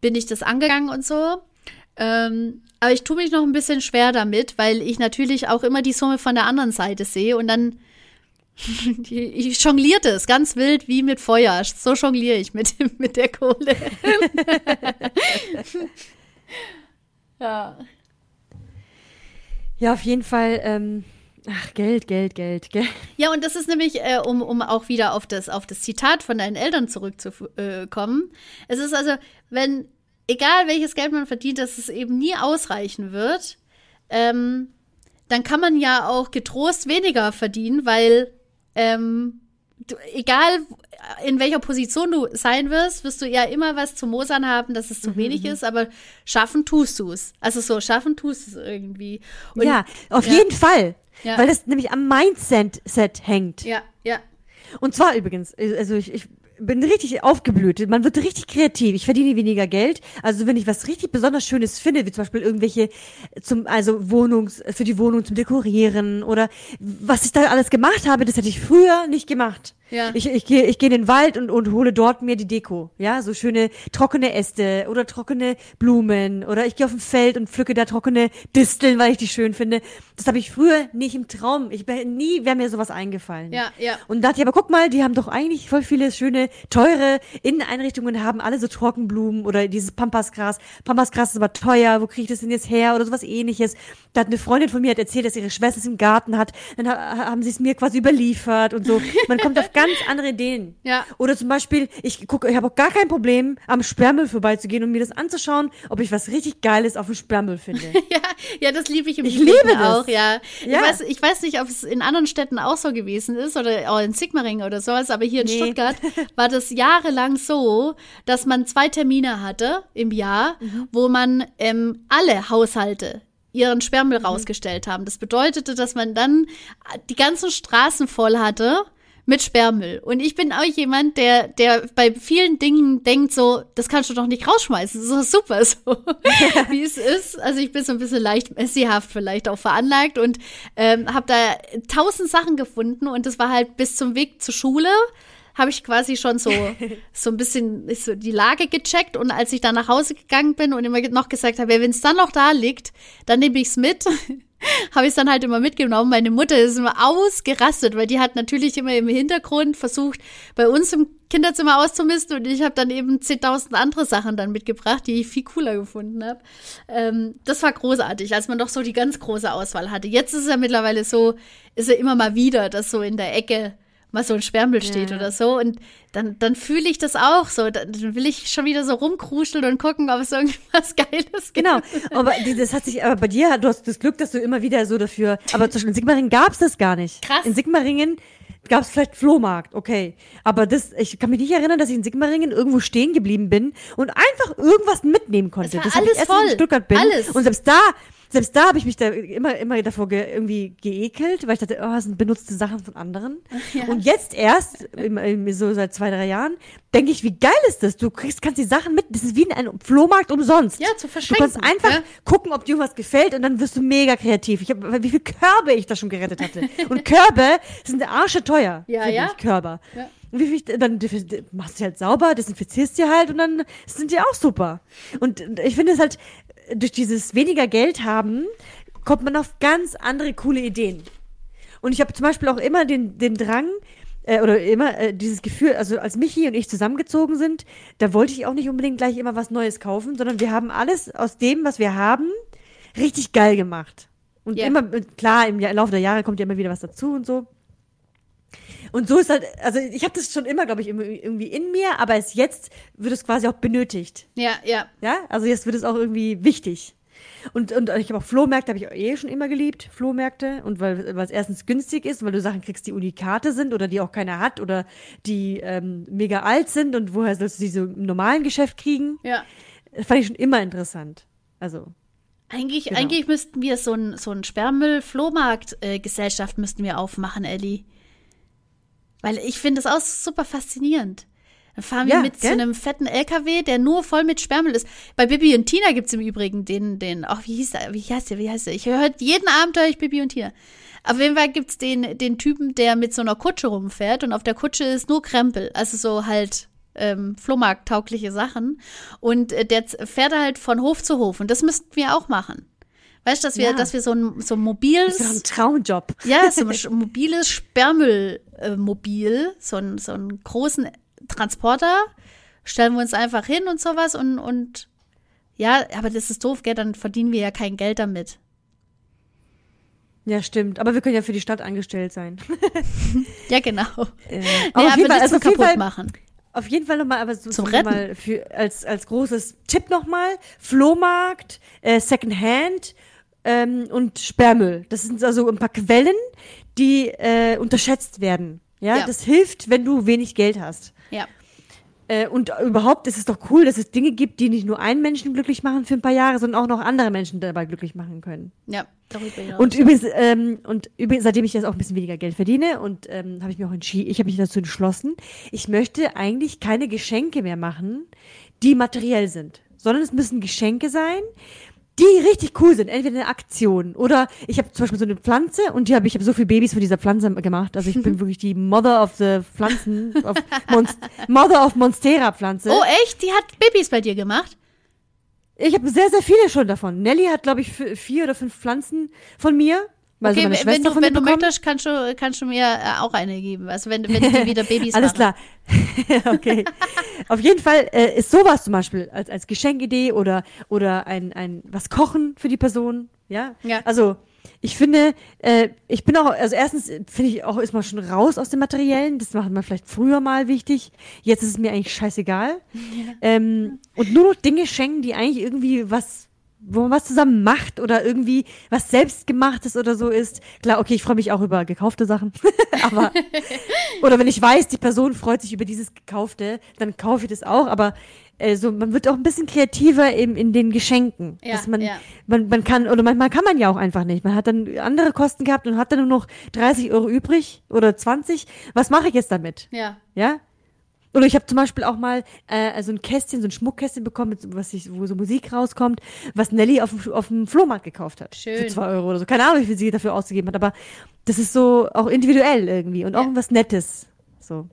bin ich das angegangen und so. Ähm, aber ich tue mich noch ein bisschen schwer damit, weil ich natürlich auch immer die Summe von der anderen Seite sehe und dann [laughs] ich jonglierte es ganz wild wie mit Feuer. So jongliere ich mit, mit der Kohle. [laughs] ja. Ja, auf jeden Fall. Ähm, Ach, Geld, Geld, Geld, Geld. Ja, und das ist nämlich, äh, um, um auch wieder auf das, auf das Zitat von deinen Eltern zurückzukommen. es ist also, wenn, egal welches Geld man verdient, dass es eben nie ausreichen wird, ähm, dann kann man ja auch getrost weniger verdienen, weil ähm, du, egal in welcher Position du sein wirst, wirst du ja immer was zu mosern haben, dass es zu mhm. wenig mhm. ist, aber schaffen tust du es. Also so, schaffen tust es irgendwie. Und, ja, auf ja. jeden Fall. Ja. Weil das nämlich am Mindset hängt. Ja, ja. Und zwar übrigens, also ich, ich bin richtig aufgeblüht. Man wird richtig kreativ. Ich verdiene weniger Geld. Also wenn ich was richtig besonders Schönes finde, wie zum Beispiel irgendwelche zum, also Wohnungs, für die Wohnung zum Dekorieren oder was ich da alles gemacht habe, das hätte ich früher nicht gemacht. Ja. Ich, ich gehe ich geh in den Wald und, und hole dort mir die Deko. Ja, so schöne trockene Äste oder trockene Blumen oder ich gehe auf ein Feld und pflücke da trockene Disteln, weil ich die schön finde. Das habe ich früher nicht im Traum. Ich nie wäre mir sowas eingefallen. Ja, ja. Und dachte ich, aber guck mal, die haben doch eigentlich voll viele schöne, teure Inneneinrichtungen, haben alle so Trockenblumen oder dieses Pampasgras. Pampasgras ist aber teuer. Wo kriege ich das denn jetzt her oder sowas ähnliches? Da hat eine Freundin von mir hat erzählt, dass ihre Schwester es im Garten hat. Dann haben sie es mir quasi überliefert und so. Man kommt auf [laughs] ganz andere Ideen. Ja. Oder zum Beispiel, ich gucke, ich habe auch gar kein Problem, am Sperrmüll vorbeizugehen und mir das anzuschauen, ob ich was richtig Geiles auf dem Sperrmüll finde. [laughs] ja, ja, das liebe ich im Ich liebe das. auch, ja. ja. Ich, weiß, ich weiß nicht, ob es in anderen Städten auch so gewesen ist oder auch in Sigmaringen oder sowas, aber hier in nee. Stuttgart [laughs] war das jahrelang so, dass man zwei Termine hatte im Jahr, mhm. wo man ähm, alle Haushalte ihren Sperrmüll mhm. rausgestellt haben. Das bedeutete, dass man dann die ganzen Straßen voll hatte mit Sperrmüll. Und ich bin auch jemand, der, der bei vielen Dingen denkt so, das kannst du doch nicht rausschmeißen. Das ist doch super so, [laughs] wie es ist. Also ich bin so ein bisschen leicht messihaft vielleicht auch veranlagt und ähm, habe da tausend Sachen gefunden und das war halt bis zum Weg zur Schule habe ich quasi schon so, [laughs] so ein bisschen so die Lage gecheckt. Und als ich dann nach Hause gegangen bin und immer noch gesagt habe, wenn es dann noch da liegt, dann nehme ich es mit. [laughs] habe ich es dann halt immer mitgenommen. Meine Mutter ist immer ausgerastet, weil die hat natürlich immer im Hintergrund versucht, bei uns im Kinderzimmer auszumisten und ich habe dann eben 10.000 andere Sachen dann mitgebracht, die ich viel cooler gefunden habe. Ähm, das war großartig, als man doch so die ganz große Auswahl hatte. Jetzt ist es ja mittlerweile so, ist er immer mal wieder, dass so in der Ecke mal so ein Sperrmüll steht ja. oder so. Und dann, dann fühle ich das auch so. Dann will ich schon wieder so rumkruscheln und gucken, ob es irgendwas [laughs] Geiles gibt. Genau. Aber das hat sich, aber bei dir, du hast das Glück, dass du immer wieder so dafür, aber zum Beispiel in Sigmaringen gab es das gar nicht. Krass. In Sigmaringen gab es vielleicht Flohmarkt, okay. Aber das, ich kann mich nicht erinnern, dass ich in Sigmaringen irgendwo stehen geblieben bin und einfach irgendwas mitnehmen konnte. Das, war alles voll. in Stuttgart bin. Alles. Und selbst da selbst da habe ich mich da immer, immer davor ge irgendwie geekelt, weil ich dachte, oh, das sind benutzte Sachen von anderen. [laughs] Ja. Und jetzt erst, so seit zwei, drei Jahren, denke ich, wie geil ist das? Du kriegst, kannst die Sachen mit, das ist wie in einem Flohmarkt umsonst. Ja, zu verschenken. Du kannst einfach ja? gucken, ob dir was gefällt und dann wirst du mega kreativ. Ich hab, wie viele Körbe ich da schon gerettet hatte. [laughs] und Körbe sind Arsche teuer. Ja, ja. Ich, Körber. Ja. wie viel, dann machst du halt sauber, desinfizierst die halt und dann sind die auch super. Und ich finde es halt, durch dieses weniger Geld haben, kommt man auf ganz andere coole Ideen. Und ich habe zum Beispiel auch immer den, den Drang, äh, oder immer äh, dieses Gefühl, also als Michi und ich zusammengezogen sind, da wollte ich auch nicht unbedingt gleich immer was Neues kaufen, sondern wir haben alles aus dem, was wir haben, richtig geil gemacht. Und yeah. immer, klar, im Laufe der Jahre kommt ja immer wieder was dazu und so. Und so ist halt, also ich habe das schon immer, glaube ich, irgendwie in mir, aber es jetzt wird es quasi auch benötigt. Ja, ja. Ja, also jetzt wird es auch irgendwie wichtig. Und, und ich habe auch Flohmärkte, habe ich eh schon immer geliebt, Flohmärkte. Und weil, weil es erstens günstig ist, weil du Sachen kriegst, die Unikate sind oder die auch keiner hat oder die ähm, mega alt sind und woher sollst du die so im normalen Geschäft kriegen? Ja. Das fand ich schon immer interessant. Also, Eigentlich, Genau. eigentlich müssten wir so ein, so ein Sperrmüll-Flohmarkt-Gesellschaft müssten wir aufmachen, Ellie. Weil ich finde das auch super faszinierend. Dann fahren wir Ja, mit zu gell? einem fetten LKW, der nur voll mit Sperrmüll ist. Bei Bibi und Tina gibt's im Übrigen den, den, ach, wie hieß der, wie heißt der, wie heißt der? Ich höre jeden Abend höre ich Bibi und Tina. Auf jeden Fall gibt's den, den Typen, der mit so einer Kutsche rumfährt und auf der Kutsche ist nur Krempel. Also so halt ähm, Flohmarkt-taugliche Sachen. Und äh, der fährt halt von Hof zu Hof. Und das müssten wir auch machen. Weißt du, dass wir, Ja. dass wir so ein, so ein das ist doch ein mobiles, Traumjob. ja, so ein [laughs] mobiles Sperrmüllmobil, so, ein, so einen großen Transporter, stellen wir uns einfach hin und sowas und, und ja, aber das ist doof, gell, dann verdienen wir ja kein Geld damit. Ja, stimmt. Aber wir können ja für die Stadt angestellt sein. [laughs] Ja, genau. Äh, Nee, aber auf jeden Fall, also kaputt Fall, machen. Auf jeden Fall nochmal, aber so, Zum so Retten. Für, als, als großes Tipp nochmal, Flohmarkt, äh, Secondhand ähm, und Sperrmüll. Das sind also ein paar Quellen, die äh, unterschätzt werden. Ja? Ja. das hilft, wenn du wenig Geld hast. Ja. Äh, und überhaupt ist es doch cool, dass es Dinge gibt, die nicht nur einen Menschen glücklich machen für ein paar Jahre, sondern auch noch andere Menschen dabei glücklich machen können. Ja, darüber hinaus. Und übrigens, ähm, und übrigens, seitdem ich jetzt auch ein bisschen weniger Geld verdiene und ähm, habe ich mir auch entschieden, ich habe mich dazu entschlossen, ich möchte eigentlich keine Geschenke mehr machen, die materiell sind, sondern es müssen Geschenke sein, die richtig cool sind, entweder eine Aktion oder ich habe zum Beispiel so eine Pflanze und die habe ich habe so viele Babys von dieser Pflanze gemacht, also ich bin [laughs] wirklich die Mother of the Pflanzen, of Monst Mother of Monstera Pflanze. oh, echt? Die hat Babys bei dir gemacht? Ich habe sehr sehr viele schon davon. Nelly hat glaube ich vier oder fünf Pflanzen von mir. Also Okay, meine wenn du, wenn du möchtest, kannst du, kannst du mir äh, auch eine geben. Also wenn, wenn die wieder [laughs] Babys Alles klar. [laughs] okay. Auf jeden Fall äh, ist sowas zum Beispiel als, als Geschenkidee oder, oder ein, ein was kochen für die Person. Ja. Ja. Also ich finde, äh, ich bin auch, also erstens finde ich auch, ist man schon raus aus dem Materiellen. Das macht man vielleicht früher mal wichtig. Jetzt ist es mir eigentlich scheißegal. [laughs] Ähm, und nur noch Dinge schenken, die eigentlich irgendwie was wo man was zusammen macht oder irgendwie was selbstgemachtes oder so ist. Klar, okay, ich freue mich auch über gekaufte Sachen. [laughs] aber oder wenn ich weiß, die Person freut sich über dieses gekaufte, dann kaufe ich das auch. Aber äh, so, man wird auch ein bisschen kreativer in, in den Geschenken. Ja, dass man, ja. man, man kann, oder manchmal kann man ja auch einfach nicht. Man hat dann andere Kosten gehabt und hat dann nur noch 30 Euro übrig oder 20. Was mache ich jetzt damit? Ja. Ja? Oder ich habe zum Beispiel auch mal äh, also ein Kästchen, so ein Schmuckkästchen bekommen, so- was ich, wo so Musik rauskommt, was Nelly auf dem, auf dem Flohmarkt gekauft hat. Schön. Für zwei Euro oder so. Keine Ahnung, wie viel sie dafür ausgegeben hat, aber das ist so auch individuell irgendwie und auch Ja. was Nettes. So.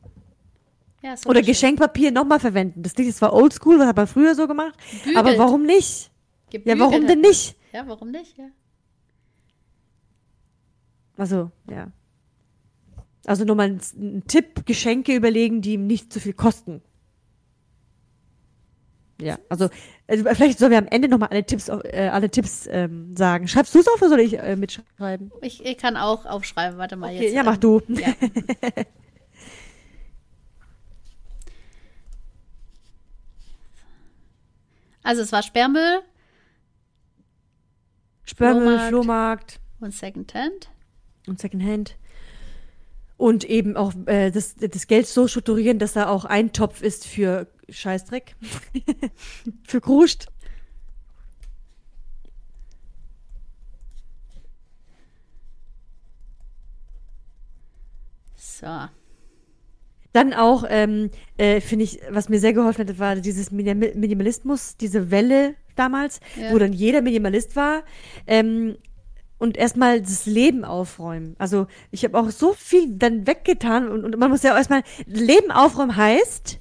ja super Oder schön. Geschenkpapier nochmal verwenden. Das Ding ist zwar oldschool, das hat man früher so gemacht, aber Gebügelt. warum nicht? Ja, Gebügelt warum hat denn nicht? Ja, warum nicht? Ja. Also, ja. Also nur mal ein, ein Tipp, Geschenke überlegen, die nicht zu viel kosten. Ja, also äh, vielleicht sollen wir am Ende nochmal alle Tipps, äh, alle Tipps ähm, sagen. Schreibst du es auf oder soll ich äh, mitschreiben? Ich, ich kann auch aufschreiben. Warte mal Okay, jetzt. ja, mach ähm, du. Ja. [laughs] Also es war Sperrmüll Sperrmüll, Flohmarkt. Flohmarkt und Secondhand. und Secondhand. Und eben auch äh, das, das Geld so strukturieren, dass da auch ein Topf ist für Scheißdreck. [laughs] für Kruscht. So. Dann auch, ähm, äh, finde ich, was mir sehr geholfen hat, war dieses Minim- Minimalismus, diese Welle damals, Ja. wo dann jeder Minimalist war. Ähm, und erstmal das Leben aufräumen. Also ich habe auch so viel dann weggetan und, und man muss ja erstmal, Leben aufräumen heißt,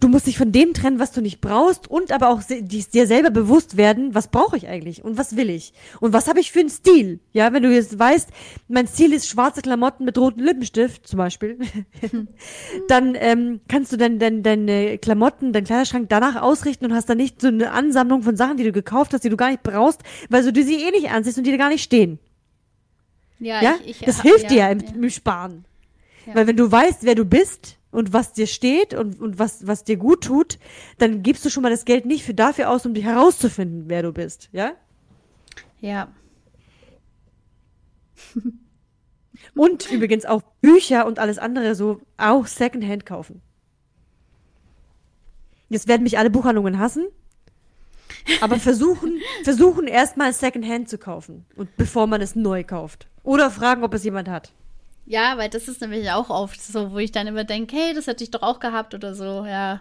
du musst dich von dem trennen, was du nicht brauchst und aber auch se- dir selber bewusst werden, was brauche ich eigentlich und was will ich und was habe ich für einen Stil. Ja, wenn du jetzt weißt, mein Stil ist schwarze Klamotten mit rotem Lippenstift zum Beispiel, [laughs] dann ähm, kannst du dann dein, deine Klamotten, deinen Kleiderschrank danach ausrichten und hast dann nicht so eine Ansammlung von Sachen, die du gekauft hast, die du gar nicht brauchst, weil du sie eh nicht anziehst und die dir gar nicht stehen. Ja, Ja, ich, ich, das ha- hilft dir ja, im, ja. im Sparen. Weil wenn du weißt, wer du bist und was dir steht und, und was, was dir gut tut, dann gibst du schon mal das Geld nicht für dafür aus, um dich herauszufinden, wer du bist, ja? Ja. [laughs] Und übrigens auch Bücher und alles andere so auch Secondhand kaufen. Jetzt werden mich alle Buchhandlungen hassen. Aber [laughs] versuchen, versuchen erstmal Secondhand zu kaufen. Und bevor man es neu kauft. Oder fragen, ob es jemand hat. Ja, weil das ist nämlich auch oft so, wo ich dann immer denke, hey, das hätte ich doch auch gehabt oder so, ja.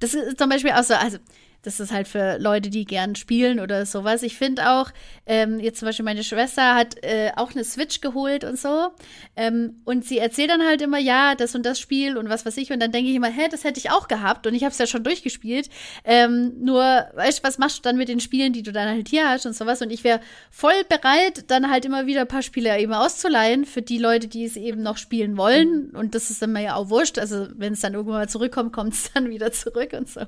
Das ist zum Beispiel auch so, also das ist halt für Leute, die gern spielen oder sowas. Ich finde auch, ähm, jetzt zum Beispiel meine Schwester hat äh, auch eine Switch geholt und so. Ähm, und sie erzählt dann halt immer, ja, das und das Spiel und was weiß ich. Und dann denke ich immer, hä, das hätte ich auch gehabt. Und ich habe es ja schon durchgespielt. Ähm, nur, weißt du, was machst du dann mit den Spielen, die du dann halt hier hast und sowas? Und ich wäre voll bereit, dann halt immer wieder ein paar Spiele eben auszuleihen für die Leute, die es eben noch spielen wollen. Und das ist dann mir ja auch wurscht. Also, wenn es dann irgendwann mal zurückkommt, [laughs] kommt es dann wieder zurück und so.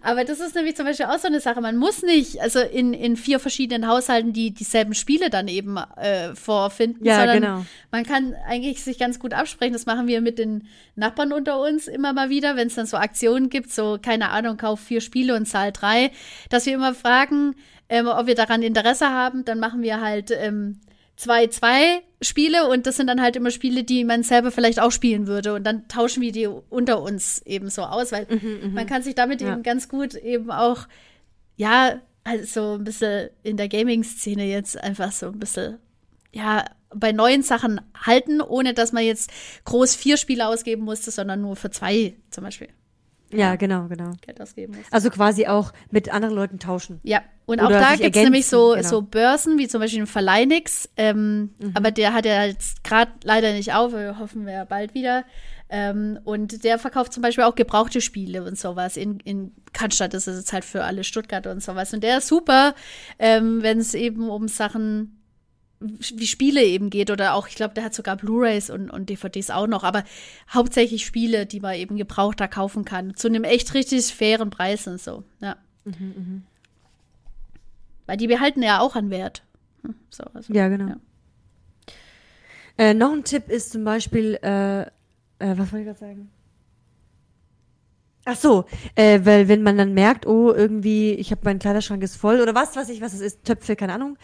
Aber das ist ist nämlich zum Beispiel auch so eine Sache. Man muss nicht, also in, in vier verschiedenen Haushalten die dieselben Spiele dann eben äh, vorfinden, Ja, sondern genau. man kann eigentlich sich ganz gut absprechen. Das machen wir mit den Nachbarn unter uns immer mal wieder, wenn es dann so Aktionen gibt, so, keine Ahnung, kauf vier Spiele und zahl drei, dass wir immer fragen, ähm, ob wir daran Interesse haben. Dann machen wir halt ähm, zwei, zwei Spiele und das sind dann halt immer Spiele, die man selber vielleicht auch spielen würde und dann tauschen wir die unter uns eben so aus, weil man kann sich damit Ja. eben ganz gut eben auch, ja, also ein bisschen in der Gaming-Szene jetzt einfach so ein bisschen, ja, bei neuen Sachen halten, ohne dass man jetzt groß vier Spiele ausgeben musste, sondern nur für zwei zum Beispiel Ja, genau, genau. Geld ausgeben musste. Also quasi auch mit anderen Leuten tauschen. Ja, und Oder auch da gibt es nämlich so, genau. so Börsen, wie zum Beispiel den Verleihnix, ähm, aber der hat ja jetzt gerade leider nicht auf, wir hoffen wir bald wieder. Ähm, und der verkauft zum Beispiel auch gebrauchte Spiele und sowas. In, in Cannstatt ist es jetzt halt für alle Stuttgart und sowas. Und der ist super, ähm, wenn es eben um Sachen wie Spiele eben geht oder auch, ich glaube, der hat sogar Blu-rays und, und DVDs auch noch, aber hauptsächlich Spiele, die man eben gebrauchter kaufen kann, zu einem echt richtig fairen Preis und so, ja. Weil die behalten ja auch an Wert. Hm, So, also, Ja, genau. Ja. Äh, noch ein Tipp ist zum Beispiel, äh, äh, was wollte ich gerade sagen? Ach so, äh, weil wenn man dann merkt, oh, irgendwie, ich habe mein Kleiderschrank ist voll oder was weiß ich, was es ist, Töpfe, keine Ahnung,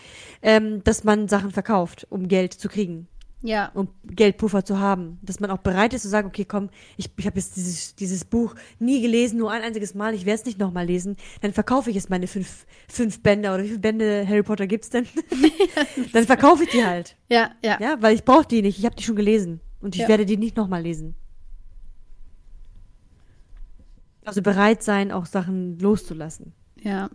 ähm, dass man Sachen verkauft, um Geld zu kriegen, Ja, um Geldpuffer zu haben. Dass man auch bereit ist zu sagen, okay, komm, ich, ich habe jetzt dieses, dieses Buch nie gelesen, nur ein einziges Mal, ich werde es nicht nochmal lesen, dann verkaufe ich jetzt meine fünf, fünf Bände oder wie viele Bände Harry Potter gibt's denn? [laughs] dann verkaufe ich die halt. ja, ja. Ja, weil ich brauche die nicht. Ich habe die schon gelesen. Und ich Ja. werde die nicht nochmal lesen. Also bereit sein, auch Sachen loszulassen. ja.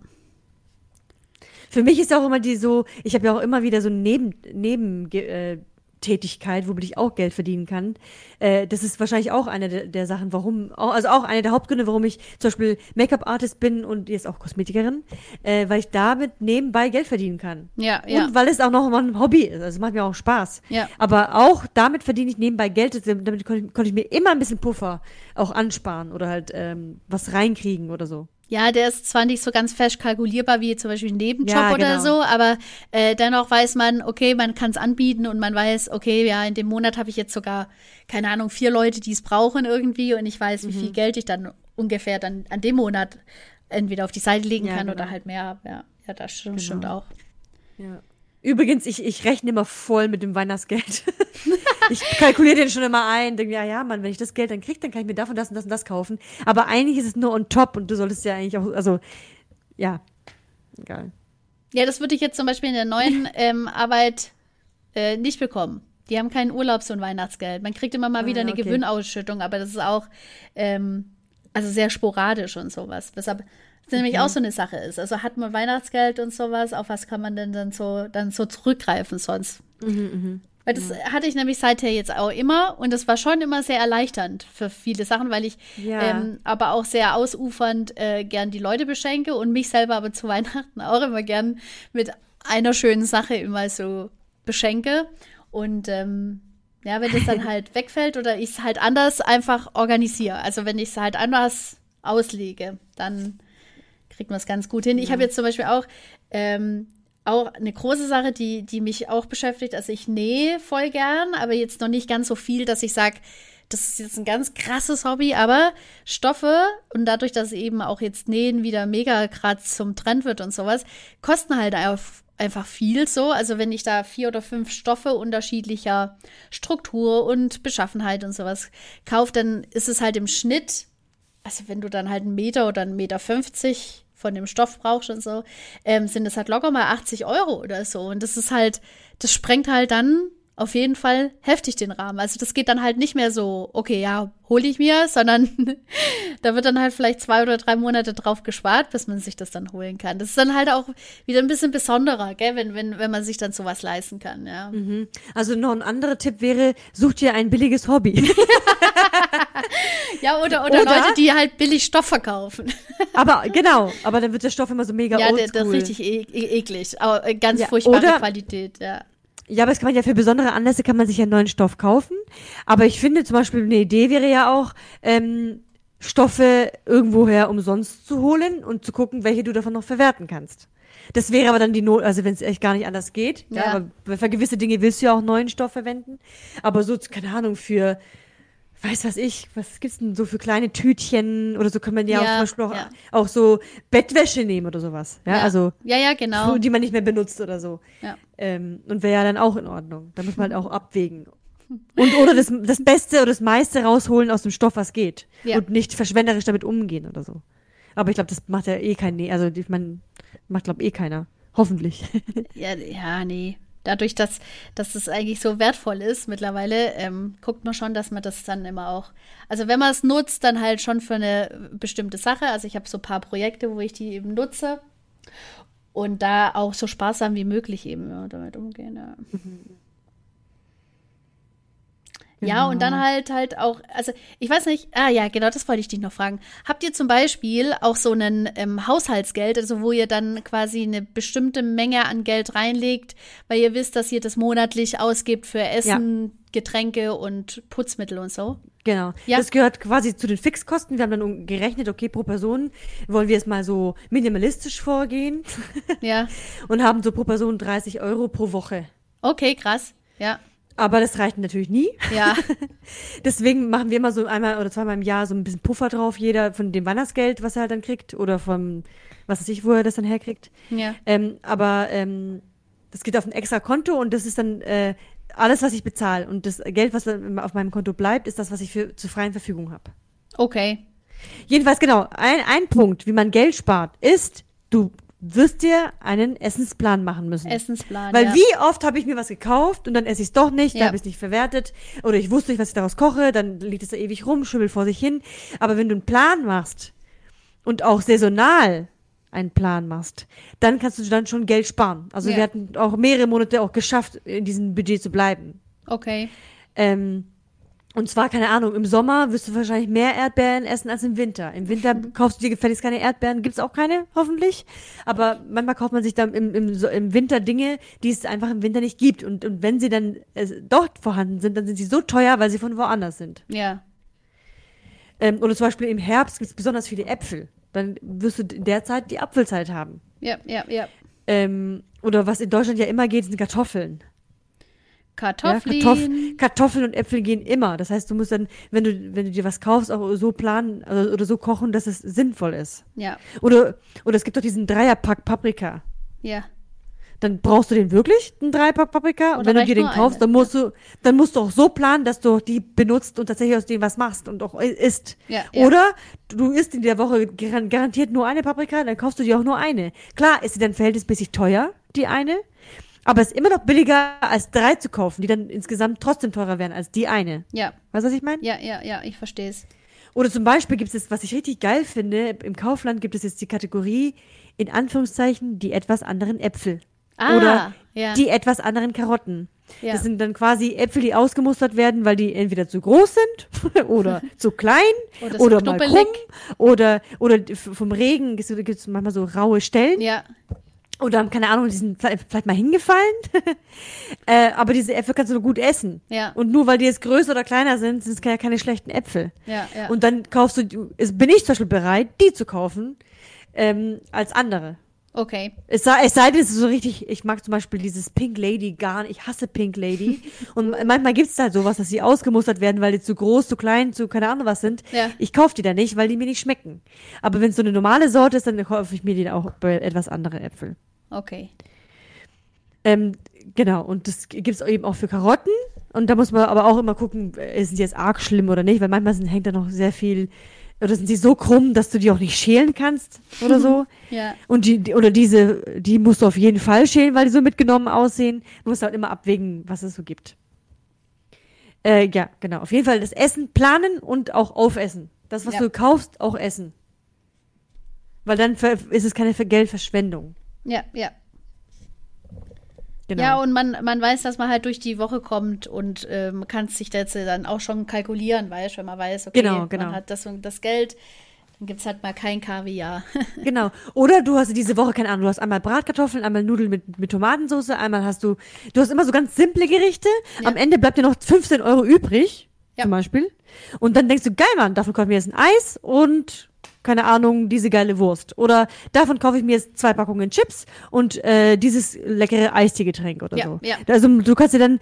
Für mich ist auch immer die so, ich habe ja auch immer wieder so Neben, Neben äh, Tätigkeit, womit ich auch Geld verdienen kann. Äh, das ist wahrscheinlich auch eine der, der Sachen, warum, also auch eine der Hauptgründe, warum ich zum Beispiel Make-up-Artist bin und jetzt auch Kosmetikerin, äh, weil ich damit nebenbei Geld verdienen kann. Ja, ja. Und weil es auch noch mal ein Hobby ist. Also es macht mir auch Spaß. Ja. Aber auch damit verdiene ich nebenbei Geld. Damit konnte ich, konnte ich mir immer ein bisschen Puffer auch ansparen oder halt ähm, was reinkriegen oder so. Ja, der ist zwar nicht so ganz fest kalkulierbar wie zum Beispiel ein Nebenjob Ja, oder genau. so, aber äh, dennoch weiß man, okay, man kann es anbieten und man weiß, okay, ja, in dem Monat habe ich jetzt sogar, keine Ahnung, vier Leute, die es brauchen irgendwie und ich weiß, wie Mhm. viel Geld ich dann ungefähr dann an dem Monat entweder auf die Seite legen Ja, kann genau. oder halt mehr. Ja, ja, das stimmt, stimmt auch. Ja. Übrigens, ich, ich rechne immer voll mit dem Weihnachtsgeld. [laughs] ich kalkuliere den schon immer ein. Denke, ja, ja, Mann, wenn ich das Geld dann kriege, dann kann ich mir davon das und das und das kaufen. Aber eigentlich ist es nur on top und du solltest ja eigentlich auch, also, ja, egal. Ja, das würde ich jetzt zum Beispiel in der neuen [laughs] ähm, Arbeit äh, nicht bekommen. Die haben kein Urlaubs- und Weihnachtsgeld. Man kriegt immer mal Ah, wieder eine okay. Gewinnausschüttung, aber das ist auch ähm, also sehr sporadisch und sowas. Weshalb das nämlich auch so eine Sache ist. Also hat man Weihnachtsgeld und sowas, auf was kann man denn dann so dann so zurückgreifen sonst? Weil das hatte ich nämlich seither jetzt auch immer und das war schon immer sehr erleichternd für viele Sachen, weil ich Ja. ähm, aber auch sehr ausufernd äh, gern die Leute beschenke und mich selber aber zu [laughs] Weihnachten auch immer gern mit einer schönen Sache immer so beschenke. Und ähm, ja, wenn das dann [laughs] halt wegfällt oder ich es halt anders einfach organisiere, also wenn ich es halt anders auslege, dann kriegt man es ganz gut hin. Ich habe jetzt zum Beispiel auch ähm, auch eine große Sache, die, die mich auch beschäftigt. Also ich nähe voll gern, aber jetzt noch nicht ganz so viel, dass ich sage, das ist jetzt ein ganz krasses Hobby, aber Stoffe und dadurch, dass eben auch jetzt Nähen wieder mega gerade zum Trend wird und sowas, kosten halt einfach viel so. Also wenn ich da vier oder fünf Stoffe unterschiedlicher Struktur und Beschaffenheit und sowas kaufe, dann ist es halt im Schnitt, also wenn du dann halt einen Meter oder einen Meter 50 von dem Stoff brauchst und so, ähm, sind es halt locker mal 80 Euro oder so. Und das ist halt, das sprengt halt dann auf jeden Fall heftig den Rahmen. Also das geht dann halt nicht mehr so, okay, ja, hole ich mir, sondern [laughs] da wird dann halt vielleicht zwei oder drei Monate drauf gespart, bis man sich das dann holen kann. Das ist dann halt auch wieder ein bisschen besonderer, gell, wenn, wenn, wenn man sich dann sowas leisten kann, ja. Mhm. Also noch ein anderer Tipp wäre, such dir ein billiges Hobby. [laughs] ja, oder, oder, oder, Leute, die halt billig Stoff verkaufen. aber genau, aber dann wird der Stoff immer so mega Ja, oldschool. das ist richtig e e eklig, aber äh, ganz ja, furchtbare Qualität, ja. Ja, aber es kann man ja für besondere Anlässe kann man sich ja neuen Stoff kaufen. Aber ich finde zum Beispiel eine Idee wäre ja auch, ähm, Stoffe irgendwoher umsonst zu holen und zu gucken, welche du davon noch verwerten kannst. Das wäre aber dann die Not, also wenn es echt gar nicht anders geht. Ja. ja. aber für gewisse Dinge willst du ja auch neuen Stoff verwenden. Aber so, keine Ahnung, für weiß was ich, was gibt's denn so für kleine Tütchen oder so kann man ja, ja auch zum Beispiel auch, ja. auch so Bettwäsche nehmen oder sowas. Ja, ja. also. Ja, ja, genau. Die man nicht mehr benutzt oder so. Ja. Ähm, und wäre ja dann auch in Ordnung. Da muss man halt auch abwägen. [laughs] Und oder das, das Beste oder das meiste rausholen aus dem Stoff, was geht. Ja. Und nicht verschwenderisch damit umgehen oder so. Aber ich glaube, das macht ja eh kein, nee, also man macht glaube eh keiner. Hoffentlich. Ja, ja, nee dadurch, dass, dass es eigentlich so wertvoll ist mittlerweile, ähm, guckt man schon, dass man das dann immer auch, also wenn man es nutzt, dann halt schon für eine bestimmte Sache. Also ich habe so ein paar Projekte, wo ich die eben nutze und da auch so sparsam wie möglich eben ja, damit umgehen. Ja. Mhm. Ja, und dann genau. halt halt auch, also ich weiß nicht, ah ja, genau, das wollte ich dich noch fragen. Habt ihr zum Beispiel auch so einen ähm, Haushaltsgeld, also wo ihr dann quasi eine bestimmte Menge an Geld reinlegt, weil ihr wisst, dass ihr das monatlich ausgibt für Essen, ja. Getränke und Putzmittel und so? Genau. Ja. Das gehört quasi zu den Fixkosten. Wir haben dann gerechnet, okay, pro Person wollen wir jetzt mal so minimalistisch vorgehen. Ja. [laughs] und haben so pro Person 30 Euro pro Woche. Okay, krass. Ja. Aber das reicht natürlich nie. Ja. [laughs] Deswegen machen wir immer so einmal oder zweimal im Jahr so ein bisschen Puffer drauf, jeder von dem Weihnachtsgeld, was er halt dann kriegt, oder vom, was weiß ich, wo er das dann herkriegt. Ja. Ähm, aber ähm, das geht auf ein extra Konto und das ist dann äh, alles, was ich bezahle. Und das Geld, was dann auf meinem Konto bleibt, ist das, was ich für, zur freien Verfügung habe. Okay. Jedenfalls, genau, ein, ein Punkt, wie man Geld spart, ist, du wirst dir einen Essensplan machen müssen. Essensplan. Weil ja. wie oft habe ich mir was gekauft und dann esse ich es doch nicht, ja. da habe ich es nicht verwertet oder ich wusste nicht, was ich daraus koche, dann liegt es da ewig rum, schimmelt vor sich hin. Aber wenn du einen Plan machst und auch saisonal einen Plan machst, dann kannst du dann schon Geld sparen. Also ja. wir hatten auch mehrere Monate auch geschafft, in diesem Budget zu bleiben. Okay. Ähm, und zwar, keine Ahnung, im Sommer wirst du wahrscheinlich mehr Erdbeeren essen als im Winter. Im Winter mhm. kaufst du dir gefälligst keine Erdbeeren, gibt's auch keine, hoffentlich. Aber manchmal kauft man sich dann im, im, im Winter Dinge, die es einfach im Winter nicht gibt. Und, und wenn sie dann äh, dort vorhanden sind, dann sind sie so teuer, weil sie von woanders sind. Ja. Ähm, oder zum Beispiel im Herbst gibt's besonders viele Äpfel. Dann wirst du in der Zeit die Apfelzeit haben. Ja, ja, ja. Ähm, oder was in Deutschland ja immer geht, sind Kartoffeln. Kartoffeln. Ja, Kartoff Kartoffeln und Äpfel gehen immer. Das heißt, du musst dann, wenn du, wenn du dir was kaufst, auch so planen also, oder so kochen, dass es sinnvoll ist. Ja. Oder, oder es gibt doch diesen Dreierpack Paprika. Ja. Dann brauchst du den wirklich, einen Dreierpack Paprika. und wenn du dir den kaufst, eine. dann musst du, dann musst du auch so planen, dass du die benutzt und tatsächlich aus dem was machst und auch isst. Ja, ja. Oder du isst in der Woche garantiert nur eine Paprika, dann kaufst du dir auch nur eine. Klar, ist sie dann verhältnismäßig teuer, die eine. Aber es ist immer noch billiger, als drei zu kaufen, die dann insgesamt trotzdem teurer wären als die eine. Ja. Weißt du, was ich meine? Ja, ja, ja, ich verstehe es. Oder zum Beispiel gibt es, was ich richtig geil finde, im Kaufland gibt es jetzt die Kategorie, in Anführungszeichen, die etwas anderen Äpfel. Ah, oder ja. die etwas anderen Karotten. Ja. Das sind dann quasi Äpfel, die ausgemustert werden, weil die entweder zu groß sind [laughs] oder [laughs] zu klein oder, oder mal krumm oder, oder vom Regen gibt es manchmal so raue Stellen. Ja. Oder, keine Ahnung, die sind vielleicht mal hingefallen. [laughs] äh, aber diese Äpfel kannst du nur gut essen. Ja. Und nur weil die jetzt größer oder kleiner sind, sind es keine, keine schlechten Äpfel. Ja, ja. Und dann kaufst du, bin ich zum Beispiel bereit, die zu kaufen, ähm, als andere. Okay. Es sei, es sei denn, es ist so richtig, ich mag zum Beispiel dieses Pink Lady gar nicht, ich hasse Pink Lady. [laughs] und manchmal gibt es halt sowas, dass sie ausgemustert werden, weil die zu groß, zu klein, zu keine Ahnung was sind. Ja. Ich kaufe die dann nicht, weil die mir nicht schmecken. Aber wenn es so eine normale Sorte ist, dann kaufe ich mir die auch bei etwas andere Äpfel. Okay. Ähm, genau, und das gibt es eben auch für Karotten. Und da muss man aber auch immer gucken, äh, sind die jetzt arg schlimm oder nicht, weil manchmal sind, hängt da noch sehr viel, oder sind sie so krumm, dass du die auch nicht schälen kannst oder so. [laughs] Ja. Und die, oder diese, die musst du auf jeden Fall schälen, weil die so mitgenommen aussehen. Du musst halt immer abwägen, was es so gibt. Äh, ja, genau. Auf jeden Fall das Essen planen und auch aufessen. Das, was Ja. du kaufst, auch essen. Weil dann ist es keine Ver- Geldverschwendung. Ja, ja. Genau. Ja, und man, man weiß, dass man halt durch die Woche kommt und ähm, kann sich das dann auch schon kalkulieren, weißt wenn man weiß, okay, Genau, genau. man hat das und das Geld, dann gibt es halt mal kein Kaviar. [laughs] Genau. Oder du hast diese Woche, keine Ahnung, du hast einmal Bratkartoffeln, einmal Nudeln mit, mit Tomatensauce, einmal hast du, du hast immer so ganz simple Gerichte. Ja. Am Ende bleibt dir noch 15 Euro übrig, Ja. zum Beispiel. Und dann denkst du, geil, Mann, davon kaufe ich mir jetzt ein Eis und, keine Ahnung, diese geile Wurst. Oder davon kaufe ich mir jetzt zwei Packungen Chips und äh, dieses leckere Eistiergetränk oder Ja, so. ja. Also du kannst dir dann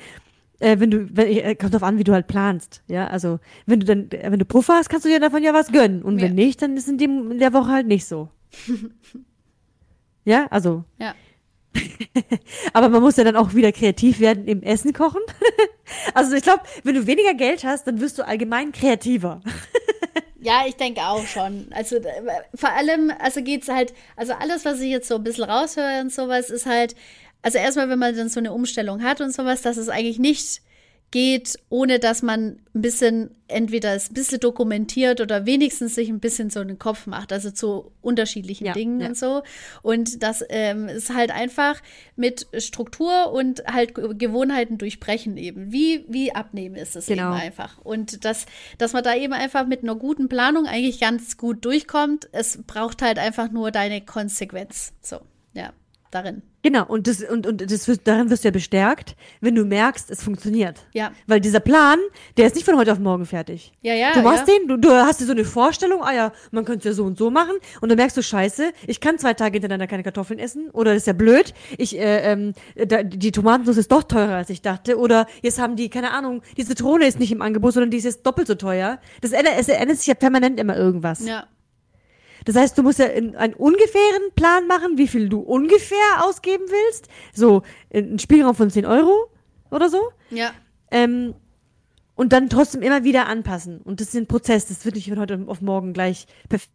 äh, wenn du, wenn, äh, kommt drauf an, wie du halt planst, ja, also, wenn du dann, wenn du Puffer hast, kannst du dir davon ja was gönnen, und wenn Ja. nicht, dann ist in, dem, in der Woche halt nicht so. [laughs] ja, also, ja. [laughs] aber man muss ja dann auch wieder kreativ werden im Essen kochen. [laughs] also ich glaube, wenn du weniger Geld hast, dann wirst du allgemein kreativer. Ja, ich denke auch schon. Also äh, vor allem, also geht's halt, also alles, was ich jetzt so ein bisschen raushöre und sowas, ist halt, also erstmal, wenn man dann so eine Umstellung hat und sowas, dass es eigentlich nicht geht, ohne dass man ein bisschen entweder es ein bisschen dokumentiert oder wenigstens sich ein bisschen so einen Kopf macht, also zu unterschiedlichen Ja, Dingen ja. und so. Und das ähm, ist halt einfach mit Struktur und halt Ge- Gewohnheiten durchbrechen eben. Wie, wie abnehmen ist es Genau. eben einfach. Und das, dass man da eben einfach mit einer guten Planung eigentlich ganz gut durchkommt. Es braucht halt einfach nur deine Konsequenz. So, ja, darin. Genau, und das, und, und das wirst, darin wirst du ja bestärkt, wenn du merkst, es funktioniert. Ja. Weil dieser Plan, der ist nicht von heute auf morgen fertig. Ja, ja. Du machst ja. den, du, du hast dir so eine Vorstellung, ah ja, man könnte es ja so und so machen, und dann merkst du, scheiße, ich kann zwei Tage hintereinander keine Kartoffeln essen, oder das ist ja blöd, ich, äh, ähm, da, die Tomatensauce ist doch teurer, als ich dachte, oder jetzt haben die, keine Ahnung, die Zitrone ist nicht im Angebot, sondern die ist jetzt doppelt so teuer. Das ändert, es ändert sich ja permanent immer irgendwas. Ja. Das heißt, du musst ja in, einen ungefähren Plan machen, wie viel du ungefähr ausgeben willst. So, ein Spielraum von 10 Euro oder so. Ja. Ähm, und dann trotzdem immer wieder anpassen. Und das ist ein Prozess. Das wird nicht von heute auf morgen gleich perfekt.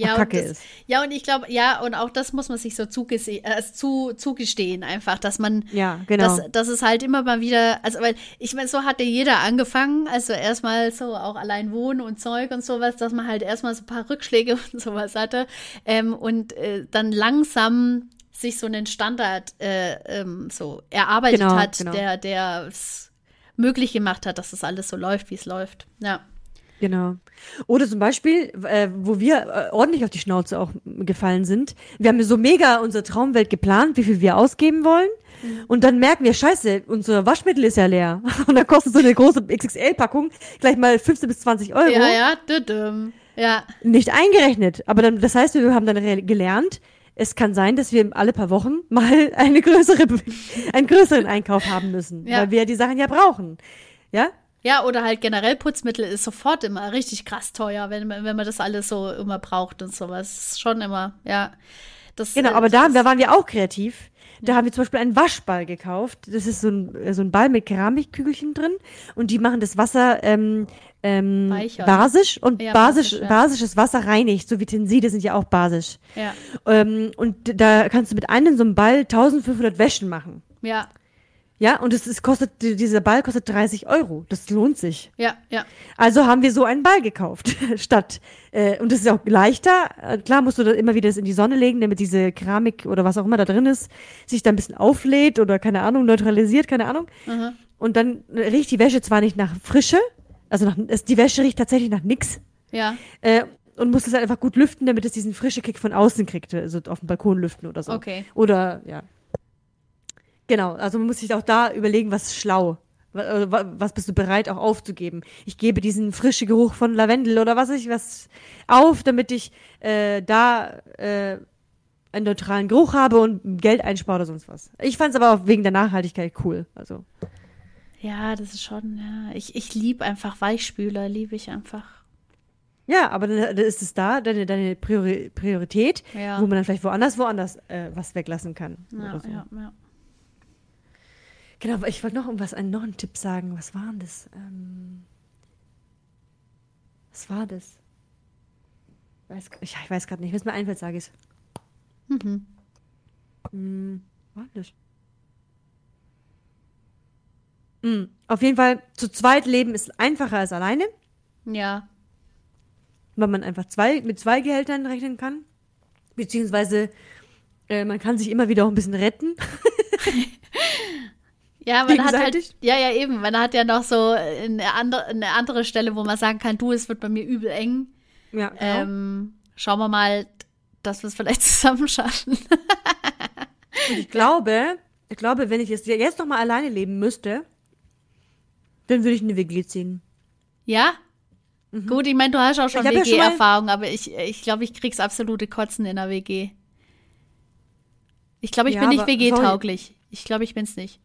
Ja, Kacke und das, ist. ja, und ich glaube, ja, und auch das muss man sich so zugese äh, zu, zugestehen, einfach, dass man, Ja, genau. dass, dass es halt immer mal wieder, also, weil ich meine, so hatte jeder angefangen, also erstmal so auch allein wohnen und Zeug und sowas, dass man halt erstmal so ein paar Rückschläge [laughs] und sowas hatte ähm, und äh, dann langsam sich so einen Standard äh, ähm, so erarbeitet Genau, hat, genau. der, der es möglich gemacht hat, dass das alles so läuft, wie es läuft. Ja. Genau. Oder zum Beispiel, äh, wo wir äh, ordentlich auf die Schnauze auch gefallen sind. Wir haben so mega unsere Traumwelt geplant, wie viel wir ausgeben wollen. Mhm. Und dann merken wir, scheiße, unser Waschmittel ist ja leer. [laughs] Und dann kostet so eine große XXL-Packung gleich mal 15 bis 20 Euro. Ja, ja, düdüm. ja. Nicht eingerechnet. Aber dann, das heißt, wir haben dann gelernt, es kann sein, dass wir alle paar Wochen mal eine größere, [laughs] einen größeren Einkauf haben müssen. Ja. Weil wir die Sachen ja brauchen. Ja? Ja, oder halt generell Putzmittel ist sofort immer richtig krass teuer, wenn, man- wenn man das alles so immer braucht und sowas. Ist schon immer, ja. Das, Genau, äh, aber da, da waren wir auch kreativ. Da haben wir zum Beispiel einen Waschball gekauft. Das ist so ein, äh, so ein Ball mit Keramikkügelchen drin und die machen das Wasser ähm, ähm, Weicher. basisch und Ja, basisch, basisch, ja. basisches Wasser reinigt, so wie Tenside sind ja auch basisch. Ja, Ähm, und da kannst du mit einem so einem Ball 1500 Wäschen machen. ja, Ja, und es ist, kostet, dieser Ball kostet 30 Euro. Das lohnt sich. ja, ja. Also haben wir so einen Ball gekauft, [laughs] statt, äh, und das ist auch leichter. Äh, klar musst du da immer wieder das in die Sonne legen, damit diese Keramik oder was auch immer da drin ist, sich da ein bisschen auflädt oder keine Ahnung, neutralisiert, keine Ahnung. Mhm. Und dann riecht die Wäsche zwar nicht nach Frische, also nach, es, die Wäsche riecht tatsächlich nach nix, Ja, äh, und muss es halt einfach gut lüften, damit es diesen frische Kick von außen kriegt, also auf dem Balkon lüften oder so. Okay. Oder, ja. Genau, also man muss sich auch da überlegen, was ist schlau. Wa- Was bist du bereit auch aufzugeben? Ich gebe diesen frischen Geruch von Lavendel oder was ich was auf, damit ich äh, da äh, einen neutralen Geruch habe und Geld einspare oder sonst was. Ich fand es aber auch wegen der Nachhaltigkeit cool. Also ja, das ist schon, ja. Ich, ich liebe einfach Weichspüler, liebe ich einfach. ja, aber dann, dann ist es da deine, deine Priori Priorität, Ja. wo man dann vielleicht woanders, woanders äh, was weglassen kann. Ja, so. ja, ja. Genau, aber ich wollte noch irgendwas, einen, noch einen Tipp sagen. Was war denn das? Ähm, was war das? Weiß, ich, ich weiß gerade nicht. Wenn es mir einfällt, sage ich es. Mhm. Hm, war das? Hm, auf jeden Fall, zu zweit leben ist einfacher als alleine, Ja. weil man einfach zwei, mit zwei Gehältern rechnen kann. Beziehungsweise äh, man kann sich immer wieder auch ein bisschen retten. [laughs] Ja, man hat halt, ja, ja, eben. Man hat ja noch so eine andere, eine andere Stelle, wo man sagen kann, du, es wird bei mir übel eng. Ja, genau. Ähm, schauen wir mal, dass wir es vielleicht [laughs] zusammen schaffen. Ich glaube, ich glaube, wenn ich jetzt, jetzt noch mal alleine leben müsste, dann würde ich in eine WG ziehen. ja? Gut, ich meine, du hast auch schon Mhm. Hab ja WG-Erfahrung, aber ich, ich glaube, ich krieg's absolute Kotzen in der WG. Ich glaube, ich Ja, bin nicht WG-tauglich. Ich glaube, ich bin's nicht.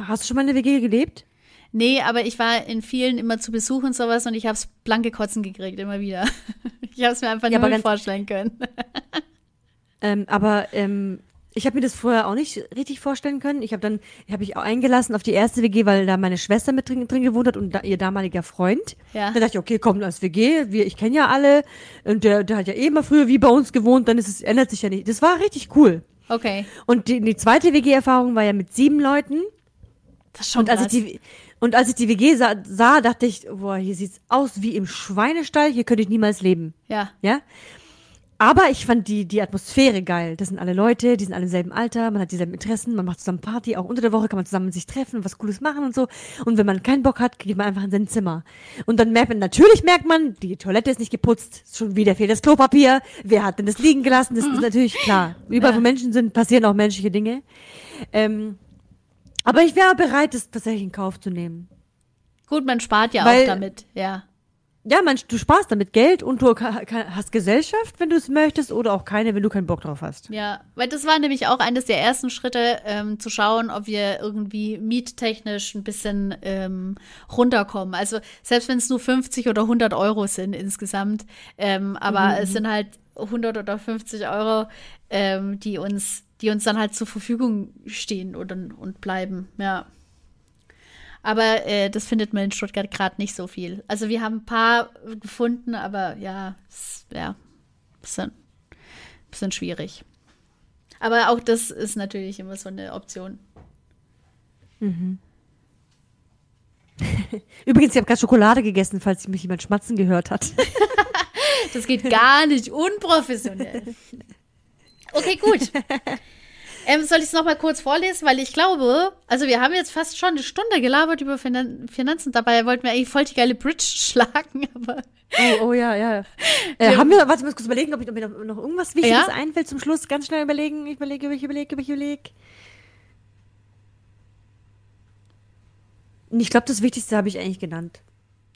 Hast du schon mal in einer WG gelebt? Nee, aber ich war in vielen immer zu Besuch und sowas und ich hab's blanke Kotzen gekriegt, immer wieder. [laughs] Ich hab's mir einfach Ja, nicht vorstellen können. [laughs] Ähm, aber ähm, ich habe mir das vorher auch nicht richtig vorstellen können. Ich habe dann, ich habe mich auch eingelassen auf die erste WG, weil da meine Schwester mit drin, drin gewohnt hat und da, ihr damaliger Freund. Ja. Dann dachte ich, okay, komm, als WG, wir, ich kenne ja alle und der, der hat ja eh immer früher wie bei uns gewohnt, dann ist es, ändert sich ja nicht. Das war richtig cool. Okay. Und die, die zweite WG-Erfahrung war ja mit sieben Leuten. Das ist schon Und als ich die, und als ich die WG sah, sah, dachte ich, boah, hier sieht's aus wie im Schweinestall, hier könnte ich niemals leben. Ja. Ja? Aber ich fand die, die Atmosphäre geil. Das sind alle Leute, die sind alle im selben Alter, man hat dieselben Interessen, man macht zusammen Party, auch unter der Woche kann man zusammen sich treffen und was Cooles machen und so. Und wenn man keinen Bock hat, geht man einfach in sein Zimmer. Und dann merkt man, natürlich merkt man, die Toilette ist nicht geputzt, schon wieder fehlt das Klopapier, wer hat denn das liegen gelassen? Das ist natürlich klar. Überall, wo Menschen sind, passieren auch menschliche Dinge. Ähm, aber ich wäre bereit, das tatsächlich in Kauf zu nehmen. Gut, man spart ja Weil- auch damit. Ja. Ja, man, du sparst damit Geld und du hast Gesellschaft, wenn du es möchtest, oder auch keine, wenn du keinen Bock drauf hast. Ja, weil das war nämlich auch eines der ersten Schritte, ähm, zu schauen, ob wir irgendwie miettechnisch ein bisschen ähm, runterkommen. Also selbst wenn es nur 50 oder 100 Euro sind insgesamt, ähm, aber es sind halt 100 oder 50 Euro, ähm, die uns, die uns dann halt zur Verfügung stehen und, und bleiben. Ja. Aber äh, das findet man in Stuttgart gerade nicht so viel. Also wir haben ein paar gefunden, aber ja, es, ja, bisschen, bisschen schwierig. Aber auch das ist natürlich immer so eine Option. [laughs] Übrigens, ich habe gerade Schokolade gegessen, falls mich jemand schmatzen gehört hat. [laughs] Das geht gar nicht unprofessionell. Okay, gut. [laughs] Ähm, soll ich es nochmal kurz vorlesen? Weil ich glaube, also wir haben jetzt fast schon eine Stunde gelabert über Finan Finanzen. Dabei wollten wir eigentlich voll die geile Bridge [laughs] schlagen, aber Oh, oh ja, ja. [laughs] Äh, haben wir, warte, ich muss kurz überlegen, ob, ich, ob mir noch, irgendwas Wichtiges Ja? einfällt zum Schluss. Ganz schnell überlegen. Ich überlege, ich überlege, ich überlege. Ich glaube, das Wichtigste habe ich eigentlich genannt.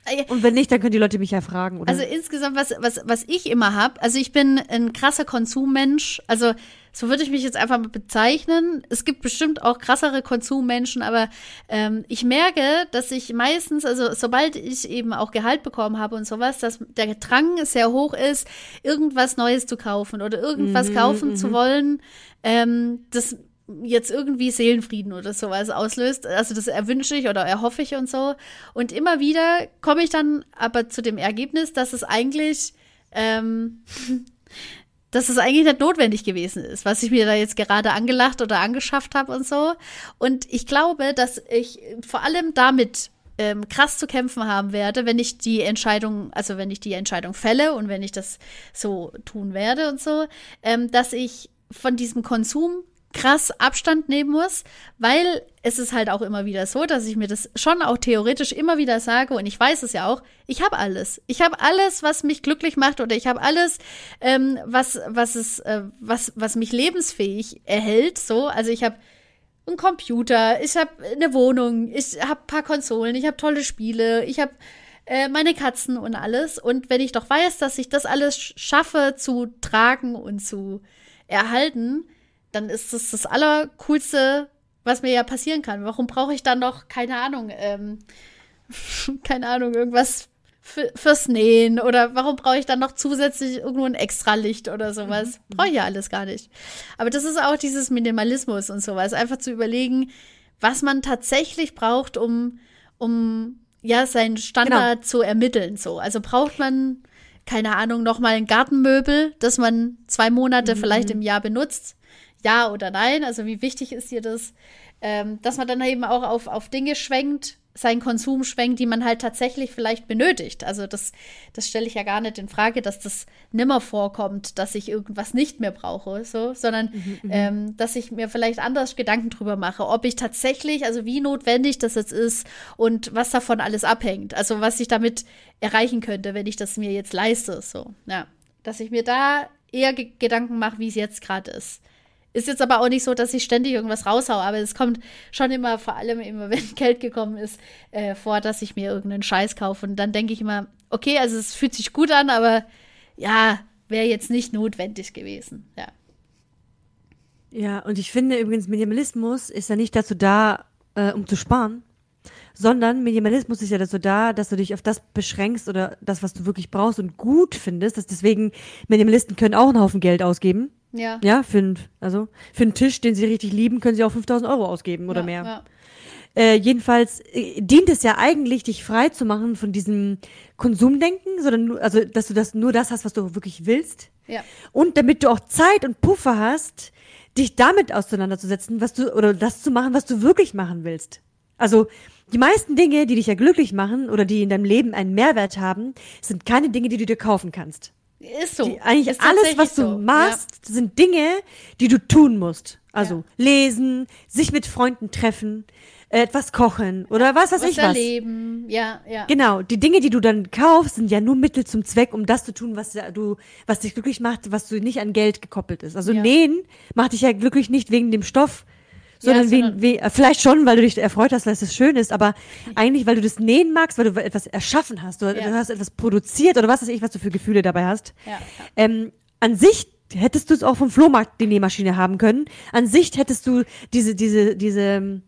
äh, Und wenn nicht, dann können die Leute mich ja fragen. Oder? Also insgesamt, was, was, was ich immer habe, also ich bin ein krasser Konsummensch, also so würde ich mich jetzt einfach mal bezeichnen. Es gibt bestimmt auch krassere Konsummenschen, aber ähm, ich merke, dass ich meistens, also sobald ich eben auch Gehalt bekommen habe und sowas, dass der Drang sehr hoch ist, irgendwas Neues zu kaufen oder irgendwas kaufen zu wollen, ähm, das jetzt irgendwie Seelenfrieden oder sowas auslöst. Also das erwünsche ich oder erhoffe ich und so. Und immer wieder komme ich dann aber zu dem Ergebnis, dass es eigentlich, ähm, [laughs] dass es eigentlich nicht notwendig gewesen ist, was ich mir da jetzt gerade angelacht oder angeschafft habe und so. Und ich glaube, dass ich vor allem damit ähm, krass zu kämpfen haben werde, wenn ich die Entscheidung, also wenn ich die Entscheidung fälle und wenn ich das so tun werde und so, ähm, dass ich von diesem Konsum krass Abstand nehmen muss, weil es ist halt auch immer wieder so, dass ich mir das schon auch theoretisch immer wieder sage und ich weiß es ja auch, ich habe alles. Ich habe alles, was mich glücklich macht oder ich habe alles, ähm, was, was, es, äh, was, was mich lebensfähig erhält. So, also ich habe einen Computer, ich habe eine Wohnung, ich habe paar Konsolen, ich habe tolle Spiele, ich habe äh, meine Katzen und alles. Und wenn ich doch weiß, dass ich das alles sch- schaffe zu tragen und zu erhalten, dann ist das das Allercoolste, was mir ja passieren kann. Warum brauche ich dann noch, keine Ahnung, ähm, [laughs] keine Ahnung, irgendwas für, fürs Nähen oder warum brauche ich dann noch zusätzlich irgendwo ein Extralicht oder sowas? Brauche ich ja alles gar nicht. Aber das ist auch dieses Minimalismus und sowas. Einfach zu überlegen, was man tatsächlich braucht, um, um ja seinen Standard genau. zu ermitteln. So, also braucht man keine Ahnung noch mal ein Gartenmöbel, das man zwei Monate mhm. vielleicht im Jahr benutzt. Ja oder nein? Also wie wichtig ist dir das? Ähm, dass man dann eben auch auf, auf Dinge schwenkt, seinen Konsum schwenkt, die man halt tatsächlich vielleicht benötigt. Also das, das stelle ich ja gar nicht in Frage, dass das nimmer vorkommt, dass ich irgendwas nicht mehr brauche, so, sondern mhm, mhm, ähm, dass ich mir vielleicht anders Gedanken drüber mache, ob ich tatsächlich, also wie notwendig das jetzt ist und was davon alles abhängt. Also was ich damit erreichen könnte, wenn ich das mir jetzt leiste, so, ja. Dass ich mir da eher Gedanken mache, wie es jetzt gerade ist. Ist jetzt aber auch nicht so, dass ich ständig irgendwas raushaue, aber es kommt schon immer, vor allem immer, [laughs] wenn Geld gekommen ist, äh, vor, dass ich mir irgendeinen Scheiß kaufe. Und dann denke ich immer, okay, also es fühlt sich gut an, aber ja, wäre jetzt nicht notwendig gewesen. Ja. Ja, und ich finde übrigens, Minimalismus ist ja nicht dazu da, äh, um zu sparen, sondern Minimalismus ist ja dazu da, dass du dich auf das beschränkst oder das, was du wirklich brauchst und gut findest. Dass deswegen Minimalisten können auch einen Haufen Geld ausgeben ja. Ja, für, ein, also für einen Tisch, den sie richtig lieben, können sie auch 5000 Euro ausgeben oder ja, mehr. Ja. Äh, jedenfalls äh, dient es ja eigentlich, dich frei zu machen von diesem Konsumdenken, sondern nur, also, dass du das nur das hast, was du wirklich willst. Ja. Und damit du auch Zeit und Puffer hast, dich damit auseinanderzusetzen, was du, oder das zu machen, was du wirklich machen willst. Also, die meisten Dinge, die dich ja glücklich machen oder die in deinem Leben einen Mehrwert haben, sind keine Dinge, die du dir kaufen kannst. Ist so. Die, eigentlich ist alles, was du so. machst, ja. sind Dinge, die du tun musst. Also ja. lesen, sich mit Freunden treffen, äh, etwas kochen oder was weiß was ich erleben. was. Ja, ja. Genau, die Dinge, die du dann kaufst, sind ja nur Mittel zum Zweck, um das zu tun, was du, was dich glücklich macht, was du nicht an Geld gekoppelt ist. Also ja. nähen macht dich ja glücklich nicht wegen dem Stoff, sondern, ja, wie, wie, vielleicht schon, weil du dich erfreut hast, weil es schön ist, aber eigentlich, weil du das nähen magst, weil du etwas erschaffen hast, oder ja. du hast etwas produziert oder was weiß ich, was du für Gefühle dabei hast. Ja. Ähm, an sich hättest du es auch vom Flohmarkt die Nähmaschine haben können. An sich hättest du diese, diese, diese,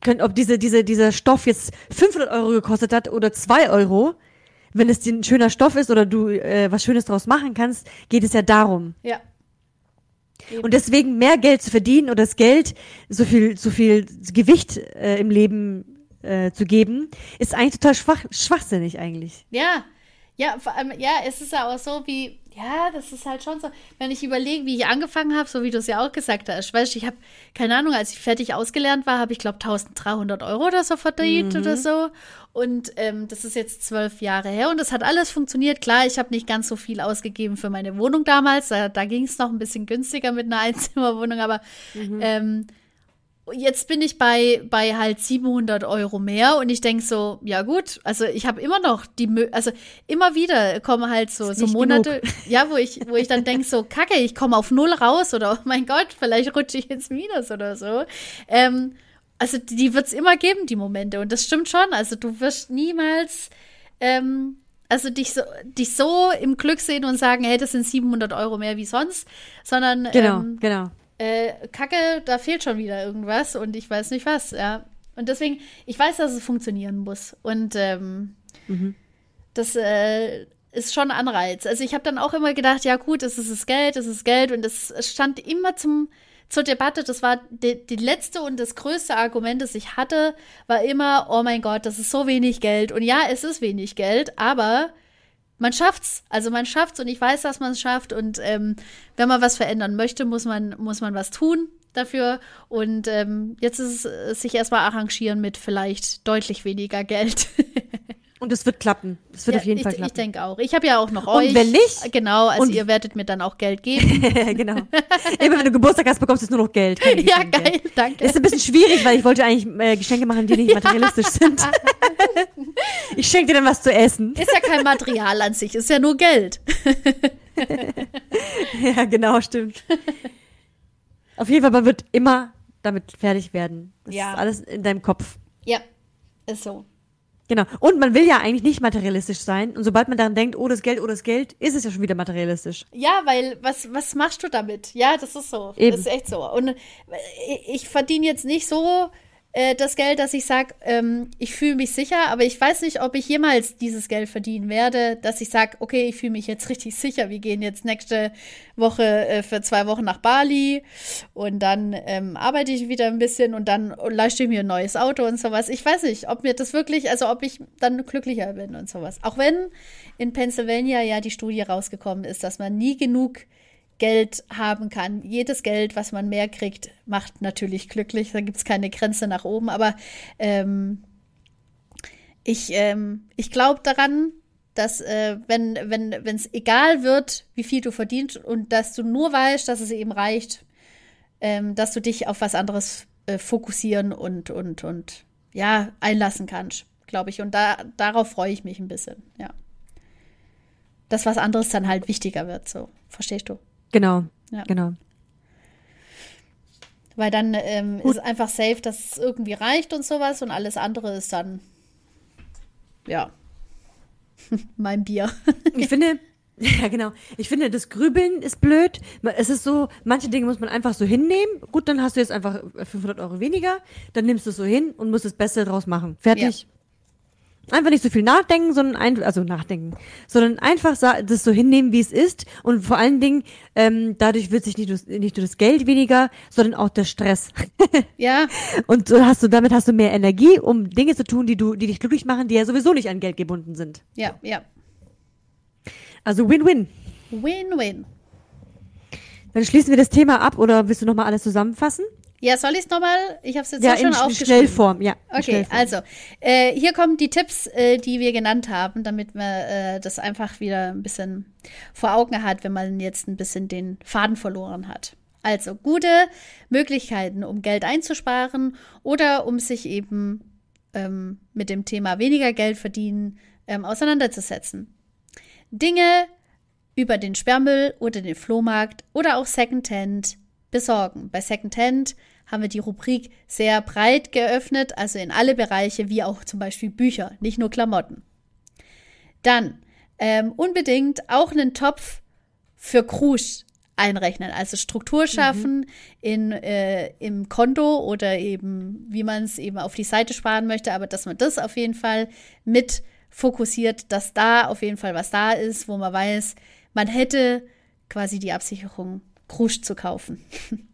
können, ob diese, diese, dieser Stoff jetzt 500 Euro gekostet hat oder 2 Euro, wenn es dir ein schöner Stoff ist oder du äh, was Schönes draus machen kannst, geht es ja darum. Ja. Eben. Und deswegen mehr Geld zu verdienen oder das Geld so viel, so viel Gewicht äh, im Leben äh, zu geben, ist eigentlich total schwach, schwachsinnig eigentlich. Ja, ja, vor allem, ja, es ist ja auch so wie, ja, das ist halt schon so, wenn ich überlege, wie ich angefangen habe, so wie du es ja auch gesagt hast, weißt du, ich habe, keine Ahnung, als ich fertig ausgelernt war, habe ich, glaube 1300 Euro oder so verdient mhm. oder so. Und ähm, das ist jetzt zwölf Jahre her und das hat alles funktioniert. Klar, ich habe nicht ganz so viel ausgegeben für meine Wohnung damals. Da, da ging es noch ein bisschen günstiger mit einer [laughs] Einzimmerwohnung, aber mhm. ähm, jetzt bin ich bei, bei halt 700 Euro mehr und ich denke so, ja gut, also ich habe immer noch die, Mö also immer wieder kommen halt so, so Monate, genug. ja, wo ich, wo ich dann denke so, kacke, ich komme auf Null raus oder oh mein Gott, vielleicht rutsche ich ins Minus oder so. Ähm, also die wird es immer geben, die Momente. Und das stimmt schon. Also du wirst niemals, ähm, also dich so, dich so im Glück sehen und sagen, hey, das sind 700 Euro mehr wie sonst, sondern genau, ähm, genau. Äh, Kacke, da fehlt schon wieder irgendwas und ich weiß nicht was, ja. Und deswegen, ich weiß, dass es funktionieren muss. Und ähm, mhm. das äh, ist schon ein Anreiz. Also ich habe dann auch immer gedacht, ja gut, es ist das Geld, es ist Geld und es stand immer zum zur Debatte, das war die, die letzte und das größte Argument, das ich hatte, war immer, oh mein Gott, das ist so wenig Geld. Und ja, es ist wenig Geld, aber man schafft's. Also man schafft's und ich weiß, dass man es schafft. Und ähm, wenn man was verändern möchte, muss man, muss man was tun dafür. Und ähm, jetzt ist es sich erstmal arrangieren mit vielleicht deutlich weniger Geld. [laughs] Und es wird klappen. Es wird ja, auf jeden ich, Fall klappen. Ich denke auch. Ich habe ja auch noch euch. Und wenn nicht? Genau, also ihr werdet mir dann auch Geld geben. [laughs] genau. Immer wenn du Geburtstag hast, bekommst du nur noch Geld. Ja, geil, danke. Ist ein bisschen schwierig, weil ich wollte eigentlich äh, Geschenke machen, die nicht [laughs] materialistisch sind. [laughs] ich schenke dir dann was zu essen. Ist ja kein Material an sich, ist ja nur Geld. ja, genau, stimmt. Auf jeden Fall, man wird immer damit fertig werden. Das ja. ist alles in deinem Kopf. Ja, ist so. Genau. Und man will ja eigentlich nicht materialistisch sein. Und sobald man daran denkt, oh, das Geld, oh, das Geld, ist es ja schon wieder materialistisch. Ja, weil was, was machst du damit? Ja, das ist so. Eben. Das ist echt so. Und äh, ich verdiene jetzt nicht so äh, das Geld, dass ich sage, ähm, ich fühle mich sicher, aber ich weiß nicht, ob ich jemals dieses Geld verdienen werde, dass ich sage, okay, ich fühle mich jetzt [laughs] richtig sicher. Wir gehen jetzt nächste Woche äh, für zwei Wochen nach Bali und dann ähm, arbeite ich wieder ein bisschen und dann leiste ich mir ein neues Auto und sowas. Ich weiß nicht, ob mir das wirklich, also ob ich dann glücklicher bin und sowas. Auch wenn in Pennsylvania ja die Studie rausgekommen ist, dass man nie genug Geld haben kann. Jedes Geld, was man mehr kriegt, macht natürlich glücklich. Da gibt es keine Grenze nach oben. Aber ähm, ich, ähm, ich glaube daran, dass äh, wenn wenn wenn es egal wird, wie viel du verdienst und dass du nur weißt, dass es eben reicht, ähm, dass du dich auf was anderes äh, fokussieren und und und ja einlassen kannst, glaube ich. Und da darauf freue ich mich ein bisschen. Ja, dass was anderes dann halt wichtiger wird. So verstehst du? Genau, ja. genau. Weil dann ähm, ist einfach safe, dass es irgendwie reicht und sowas und alles andere ist dann, ja, [laughs] mein Bier. ich finde, [laughs] ja, genau. Ich finde, das Grübeln ist blöd. Es ist so, manche Dinge muss man einfach so hinnehmen. Gut, dann hast du jetzt einfach 500 Euro weniger. Dann nimmst du es so hin und musst das Beste draus machen. Fertig. Ja. Einfach nicht so viel nachdenken, sondern ein, also nachdenken, sondern einfach das so hinnehmen, wie es ist. Und vor allen Dingen, ähm, dadurch wird sich nicht nur, nicht nur das Geld weniger, sondern auch der Stress. [laughs] Ja. Und so hast du, damit hast du mehr Energie, um Dinge zu tun, die du, die dich glücklich machen, die ja sowieso nicht an Geld gebunden sind. Ja, ja. Also Win-Win. Win-Win. Dann schließen wir das Thema ab oder willst du nochmal alles zusammenfassen? Ja, soll ich es nochmal? Ich habe es jetzt ja, auch schon in aufgeschrieben. Schnellform, ja. Okay, Schnellform. also äh, hier kommen die Tipps, äh, die wir genannt haben, damit man äh, das einfach wieder ein bisschen vor Augen hat, wenn man jetzt ein bisschen den Faden verloren hat. Also gute Möglichkeiten, um Geld einzusparen oder um sich eben ähm, mit dem Thema weniger Geld verdienen ähm, auseinanderzusetzen. Dinge über den Sperrmüll oder den Flohmarkt oder auch Secondhand besorgen. Bei Secondhand haben wir die Rubrik sehr breit geöffnet, also in alle Bereiche, wie auch zum Beispiel Bücher, nicht nur Klamotten. Dann ähm, unbedingt auch einen Topf für Krusch einrechnen, also Struktur schaffen mhm. in, äh, im Konto oder eben, wie man es eben auf die Seite sparen möchte, aber dass man das auf jeden Fall mit fokussiert, dass da auf jeden Fall was da ist, wo man weiß, man hätte quasi die Absicherung Krusch zu kaufen. [laughs]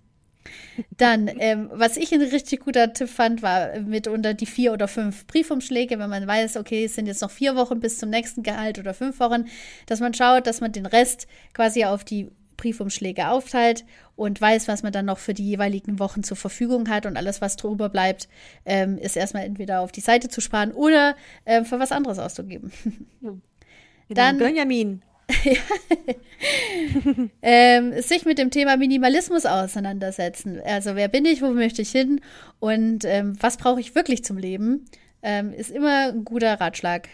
Dann, ähm, was ich ein richtig guter Tipp fand, war mitunter die vier oder fünf Briefumschläge, wenn man weiß, okay, es sind jetzt noch vier Wochen bis zum nächsten Gehalt oder fünf Wochen, dass man schaut, dass man den Rest quasi auf die Briefumschläge aufteilt und weiß, was man dann noch für die jeweiligen Wochen zur Verfügung hat und alles, was drüber bleibt, ähm, ist erstmal entweder auf die Seite zu sparen oder äh, für was anderes auszugeben. [laughs] Genau. Dann Benjamin, [laughs] ähm, sich mit dem Thema Minimalismus auseinandersetzen. Also wer bin ich, wo möchte ich hin und ähm, was brauche ich wirklich zum Leben, ähm, ist immer ein guter Ratschlag.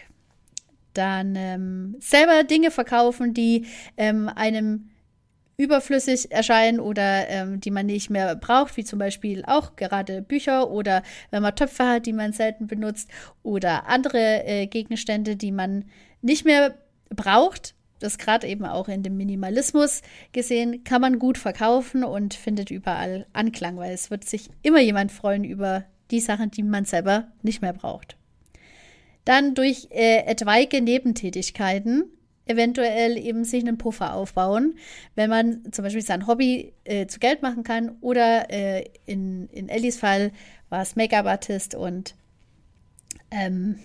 Dann ähm, selber Dinge verkaufen, die ähm, einem überflüssig erscheinen oder ähm, die man nicht mehr braucht, wie zum Beispiel auch gerade Bücher oder wenn man Töpfe hat, die man selten benutzt oder andere äh, Gegenstände, die man nicht mehr braucht, das gerade eben auch in dem Minimalismus gesehen, kann man gut verkaufen und findet überall Anklang, weil es wird sich immer jemand freuen über die Sachen, die man selber nicht mehr braucht. Dann durch äh, etwaige Nebentätigkeiten eventuell eben sich einen Puffer aufbauen, wenn man zum Beispiel sein Hobby äh, zu Geld machen kann oder äh, in, in Ellis Fall war es Make-up-Artist und ähm,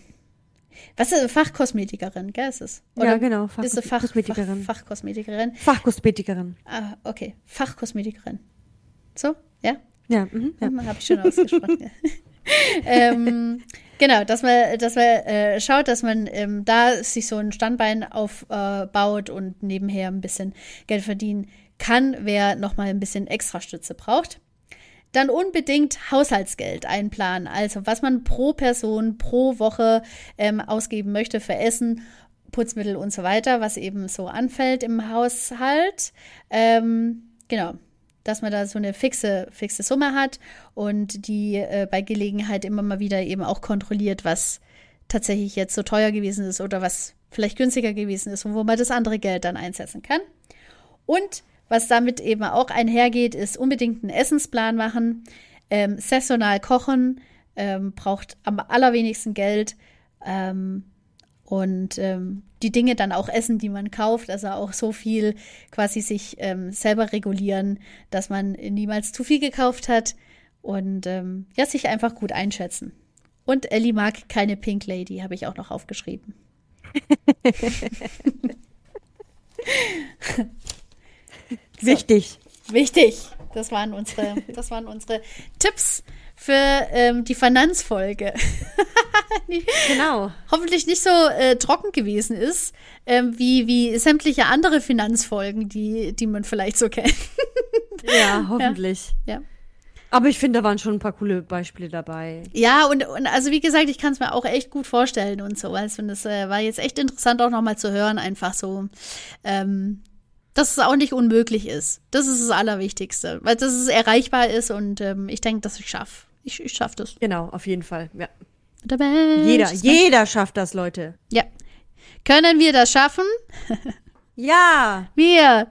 was ist Fachkosmetikerin, gell, ist es? Oder ja, genau. Fach ist Fach, Fachkosmetikerin. Fach, Fachkosmetikerin. Fachkosmetikerin. Ah, okay. Fachkosmetikerin. So, ja? Ja, mhm, ja. Habe ich schon ausgesprochen. [laughs] ähm, genau, dass man, dass man äh, schaut, dass man ähm, da sich so ein Standbein aufbaut äh, und nebenher ein bisschen Geld verdienen kann, wer nochmal ein bisschen extra Stütze braucht dann unbedingt Haushaltsgeld einplanen. Also was man pro Person pro Woche ähm, ausgeben möchte für Essen, Putzmittel und so weiter, was eben so anfällt im Haushalt. Ähm, genau. Dass man da so eine fixe, fixe Summe hat und die äh, bei Gelegenheit immer mal wieder eben auch kontrolliert, was tatsächlich jetzt so teuer gewesen ist oder was vielleicht günstiger gewesen ist und wo man das andere Geld dann einsetzen kann. Und was damit eben auch einhergeht, ist unbedingt einen Essensplan machen, ähm, saisonal kochen, ähm, braucht am allerwenigsten Geld ähm, und ähm, die Dinge dann auch essen, die man kauft, also auch so viel quasi sich ähm, selber regulieren, dass man niemals zu viel gekauft hat und ähm, ja, sich einfach gut einschätzen. Und Ellie mag keine Pink Lady, habe ich auch noch aufgeschrieben. [laughs] Wichtig. Wichtig. Das waren unsere, [laughs] das waren unsere Tipps für ähm, die Finanzfolge. [laughs] die Genau. hoffentlich nicht so äh, trocken gewesen ist, ähm, wie, wie sämtliche andere Finanzfolgen, die, die man vielleicht so kennt. Ja, [laughs] hoffentlich. Ja. Aber ich finde, da waren schon ein paar coole Beispiele dabei. Ja, und, und also wie gesagt, ich kann es mir auch echt gut vorstellen und so. Also das äh, war jetzt echt interessant auch nochmal zu hören, einfach so, ähm, dass es auch nicht unmöglich ist. Das ist das Allerwichtigste, weil dass es erreichbar ist und ähm, ich denke, dass ich schaffe. Ich, ich schaffe das. Genau, auf jeden Fall. Ja. Jeder, jeder schafft das, Leute. Ja. Können wir das schaffen? [laughs] Ja. Wir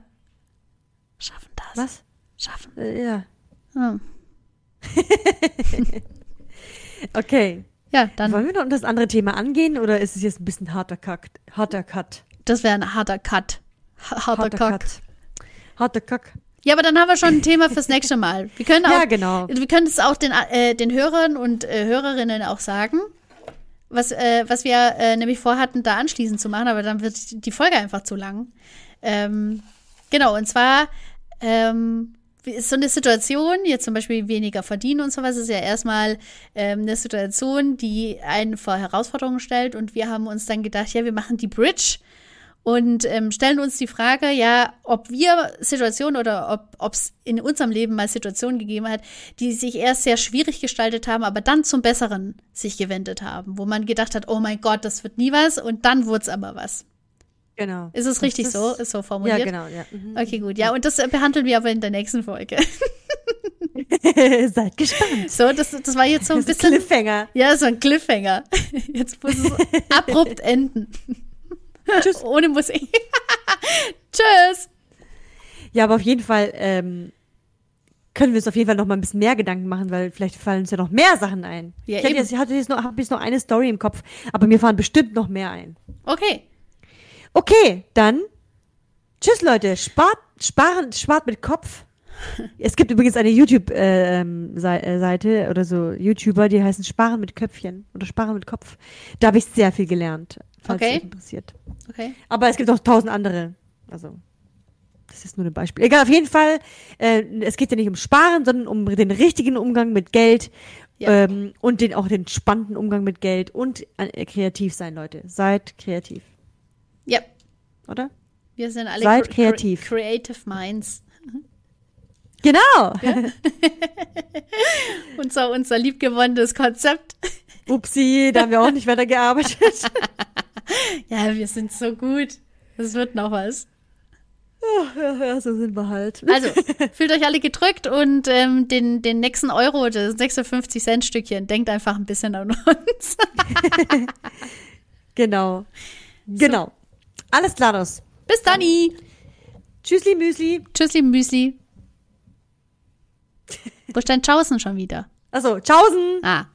schaffen das. Was? Schaffen. Äh, ja. Hm. [laughs] Okay. Ja, dann, Wollen wir noch das andere Thema angehen oder ist es jetzt ein bisschen harter Cut? Harter Cut. das wäre ein harter Cut. Ha- Harter, Cut. Harter Kack. Ja, aber dann haben wir schon ein Thema fürs nächste Mal. Wir können [laughs] auch, Ja, genau. wir können es auch den, äh, den Hörern und äh, Hörerinnen auch sagen, was, äh, was wir äh, nämlich vorhatten, da anschließend zu machen, aber dann wird die Folge einfach zu lang. Ähm, genau, und zwar ähm, ist so eine Situation, jetzt zum Beispiel weniger verdienen und sowas, ist ja erstmal ähm, eine Situation, die einen vor Herausforderungen stellt. Und wir haben uns dann gedacht, ja, wir machen die Bridge und ähm, stellen uns die Frage, ja, ob wir Situationen oder ob es in unserem Leben mal Situationen gegeben hat, die sich erst sehr schwierig gestaltet haben, aber dann zum Besseren sich gewendet haben, wo man gedacht hat, oh mein Gott, das wird nie was und dann wurde es aber was. Genau. Ist es richtig ist- so? Ist so formuliert? Ja, genau. Ja. Mhm. Okay, gut. Ja, und das äh, behandeln wir aber in der nächsten Folge. [laughs] Seid gespannt. So, das, das war jetzt so ein bisschen. Cliffhanger. Ja, so ein Cliffhanger. [laughs] Jetzt muss es abrupt enden. Tschüss. [laughs] Ohne Musik. Tschüss. Ja, aber auf jeden Fall ähm, können wir uns auf jeden Fall noch mal ein bisschen mehr Gedanken machen, weil vielleicht fallen uns ja noch mehr Sachen ein. Ja, ich eben. jetzt, ich hatte jetzt noch, habe jetzt noch eine Story im Kopf, aber mir fallen bestimmt noch mehr ein. Okay. Okay, dann tschüss Leute, spart, sparen, spart mit Kopf. Es gibt übrigens eine YouTube-Seite oder so YouTuber, die heißen Sparen mit Köpfchen oder Sparen mit Kopf. Da habe ich sehr viel gelernt, falls Okay. euch interessiert. Okay. Aber es gibt auch tausend andere. Also, das ist nur ein Beispiel. Egal, auf jeden Fall, äh, es geht ja nicht um Sparen, sondern um den richtigen Umgang mit Geld Ja. ähm, und den, auch den spannenden Umgang mit Geld und äh, kreativ sein, Leute. Seid kreativ, Ja, oder? wir sind alle Seid cre- kreativ. cre- Creative Minds. Genau! [laughs] Unser, unser liebgewonnenes Konzept. Upsi, da haben wir auch nicht weitergearbeitet. [laughs] [laughs] Ja, wir sind so gut. Das wird noch was. ja, ja, so sind wir halt. [laughs] Also, fühlt euch alle gedrückt und ähm, den, den nächsten Euro, das 56 Cent Stückchen, denkt einfach ein bisschen an uns. [laughs] Genau. Genau. Alles klar, das. Bis dann. Tschüssli, Müsli. Tschüss, liebe Müsli. Wo ist dein Tschaußen schon wieder? Achso, tschaußen. Ah.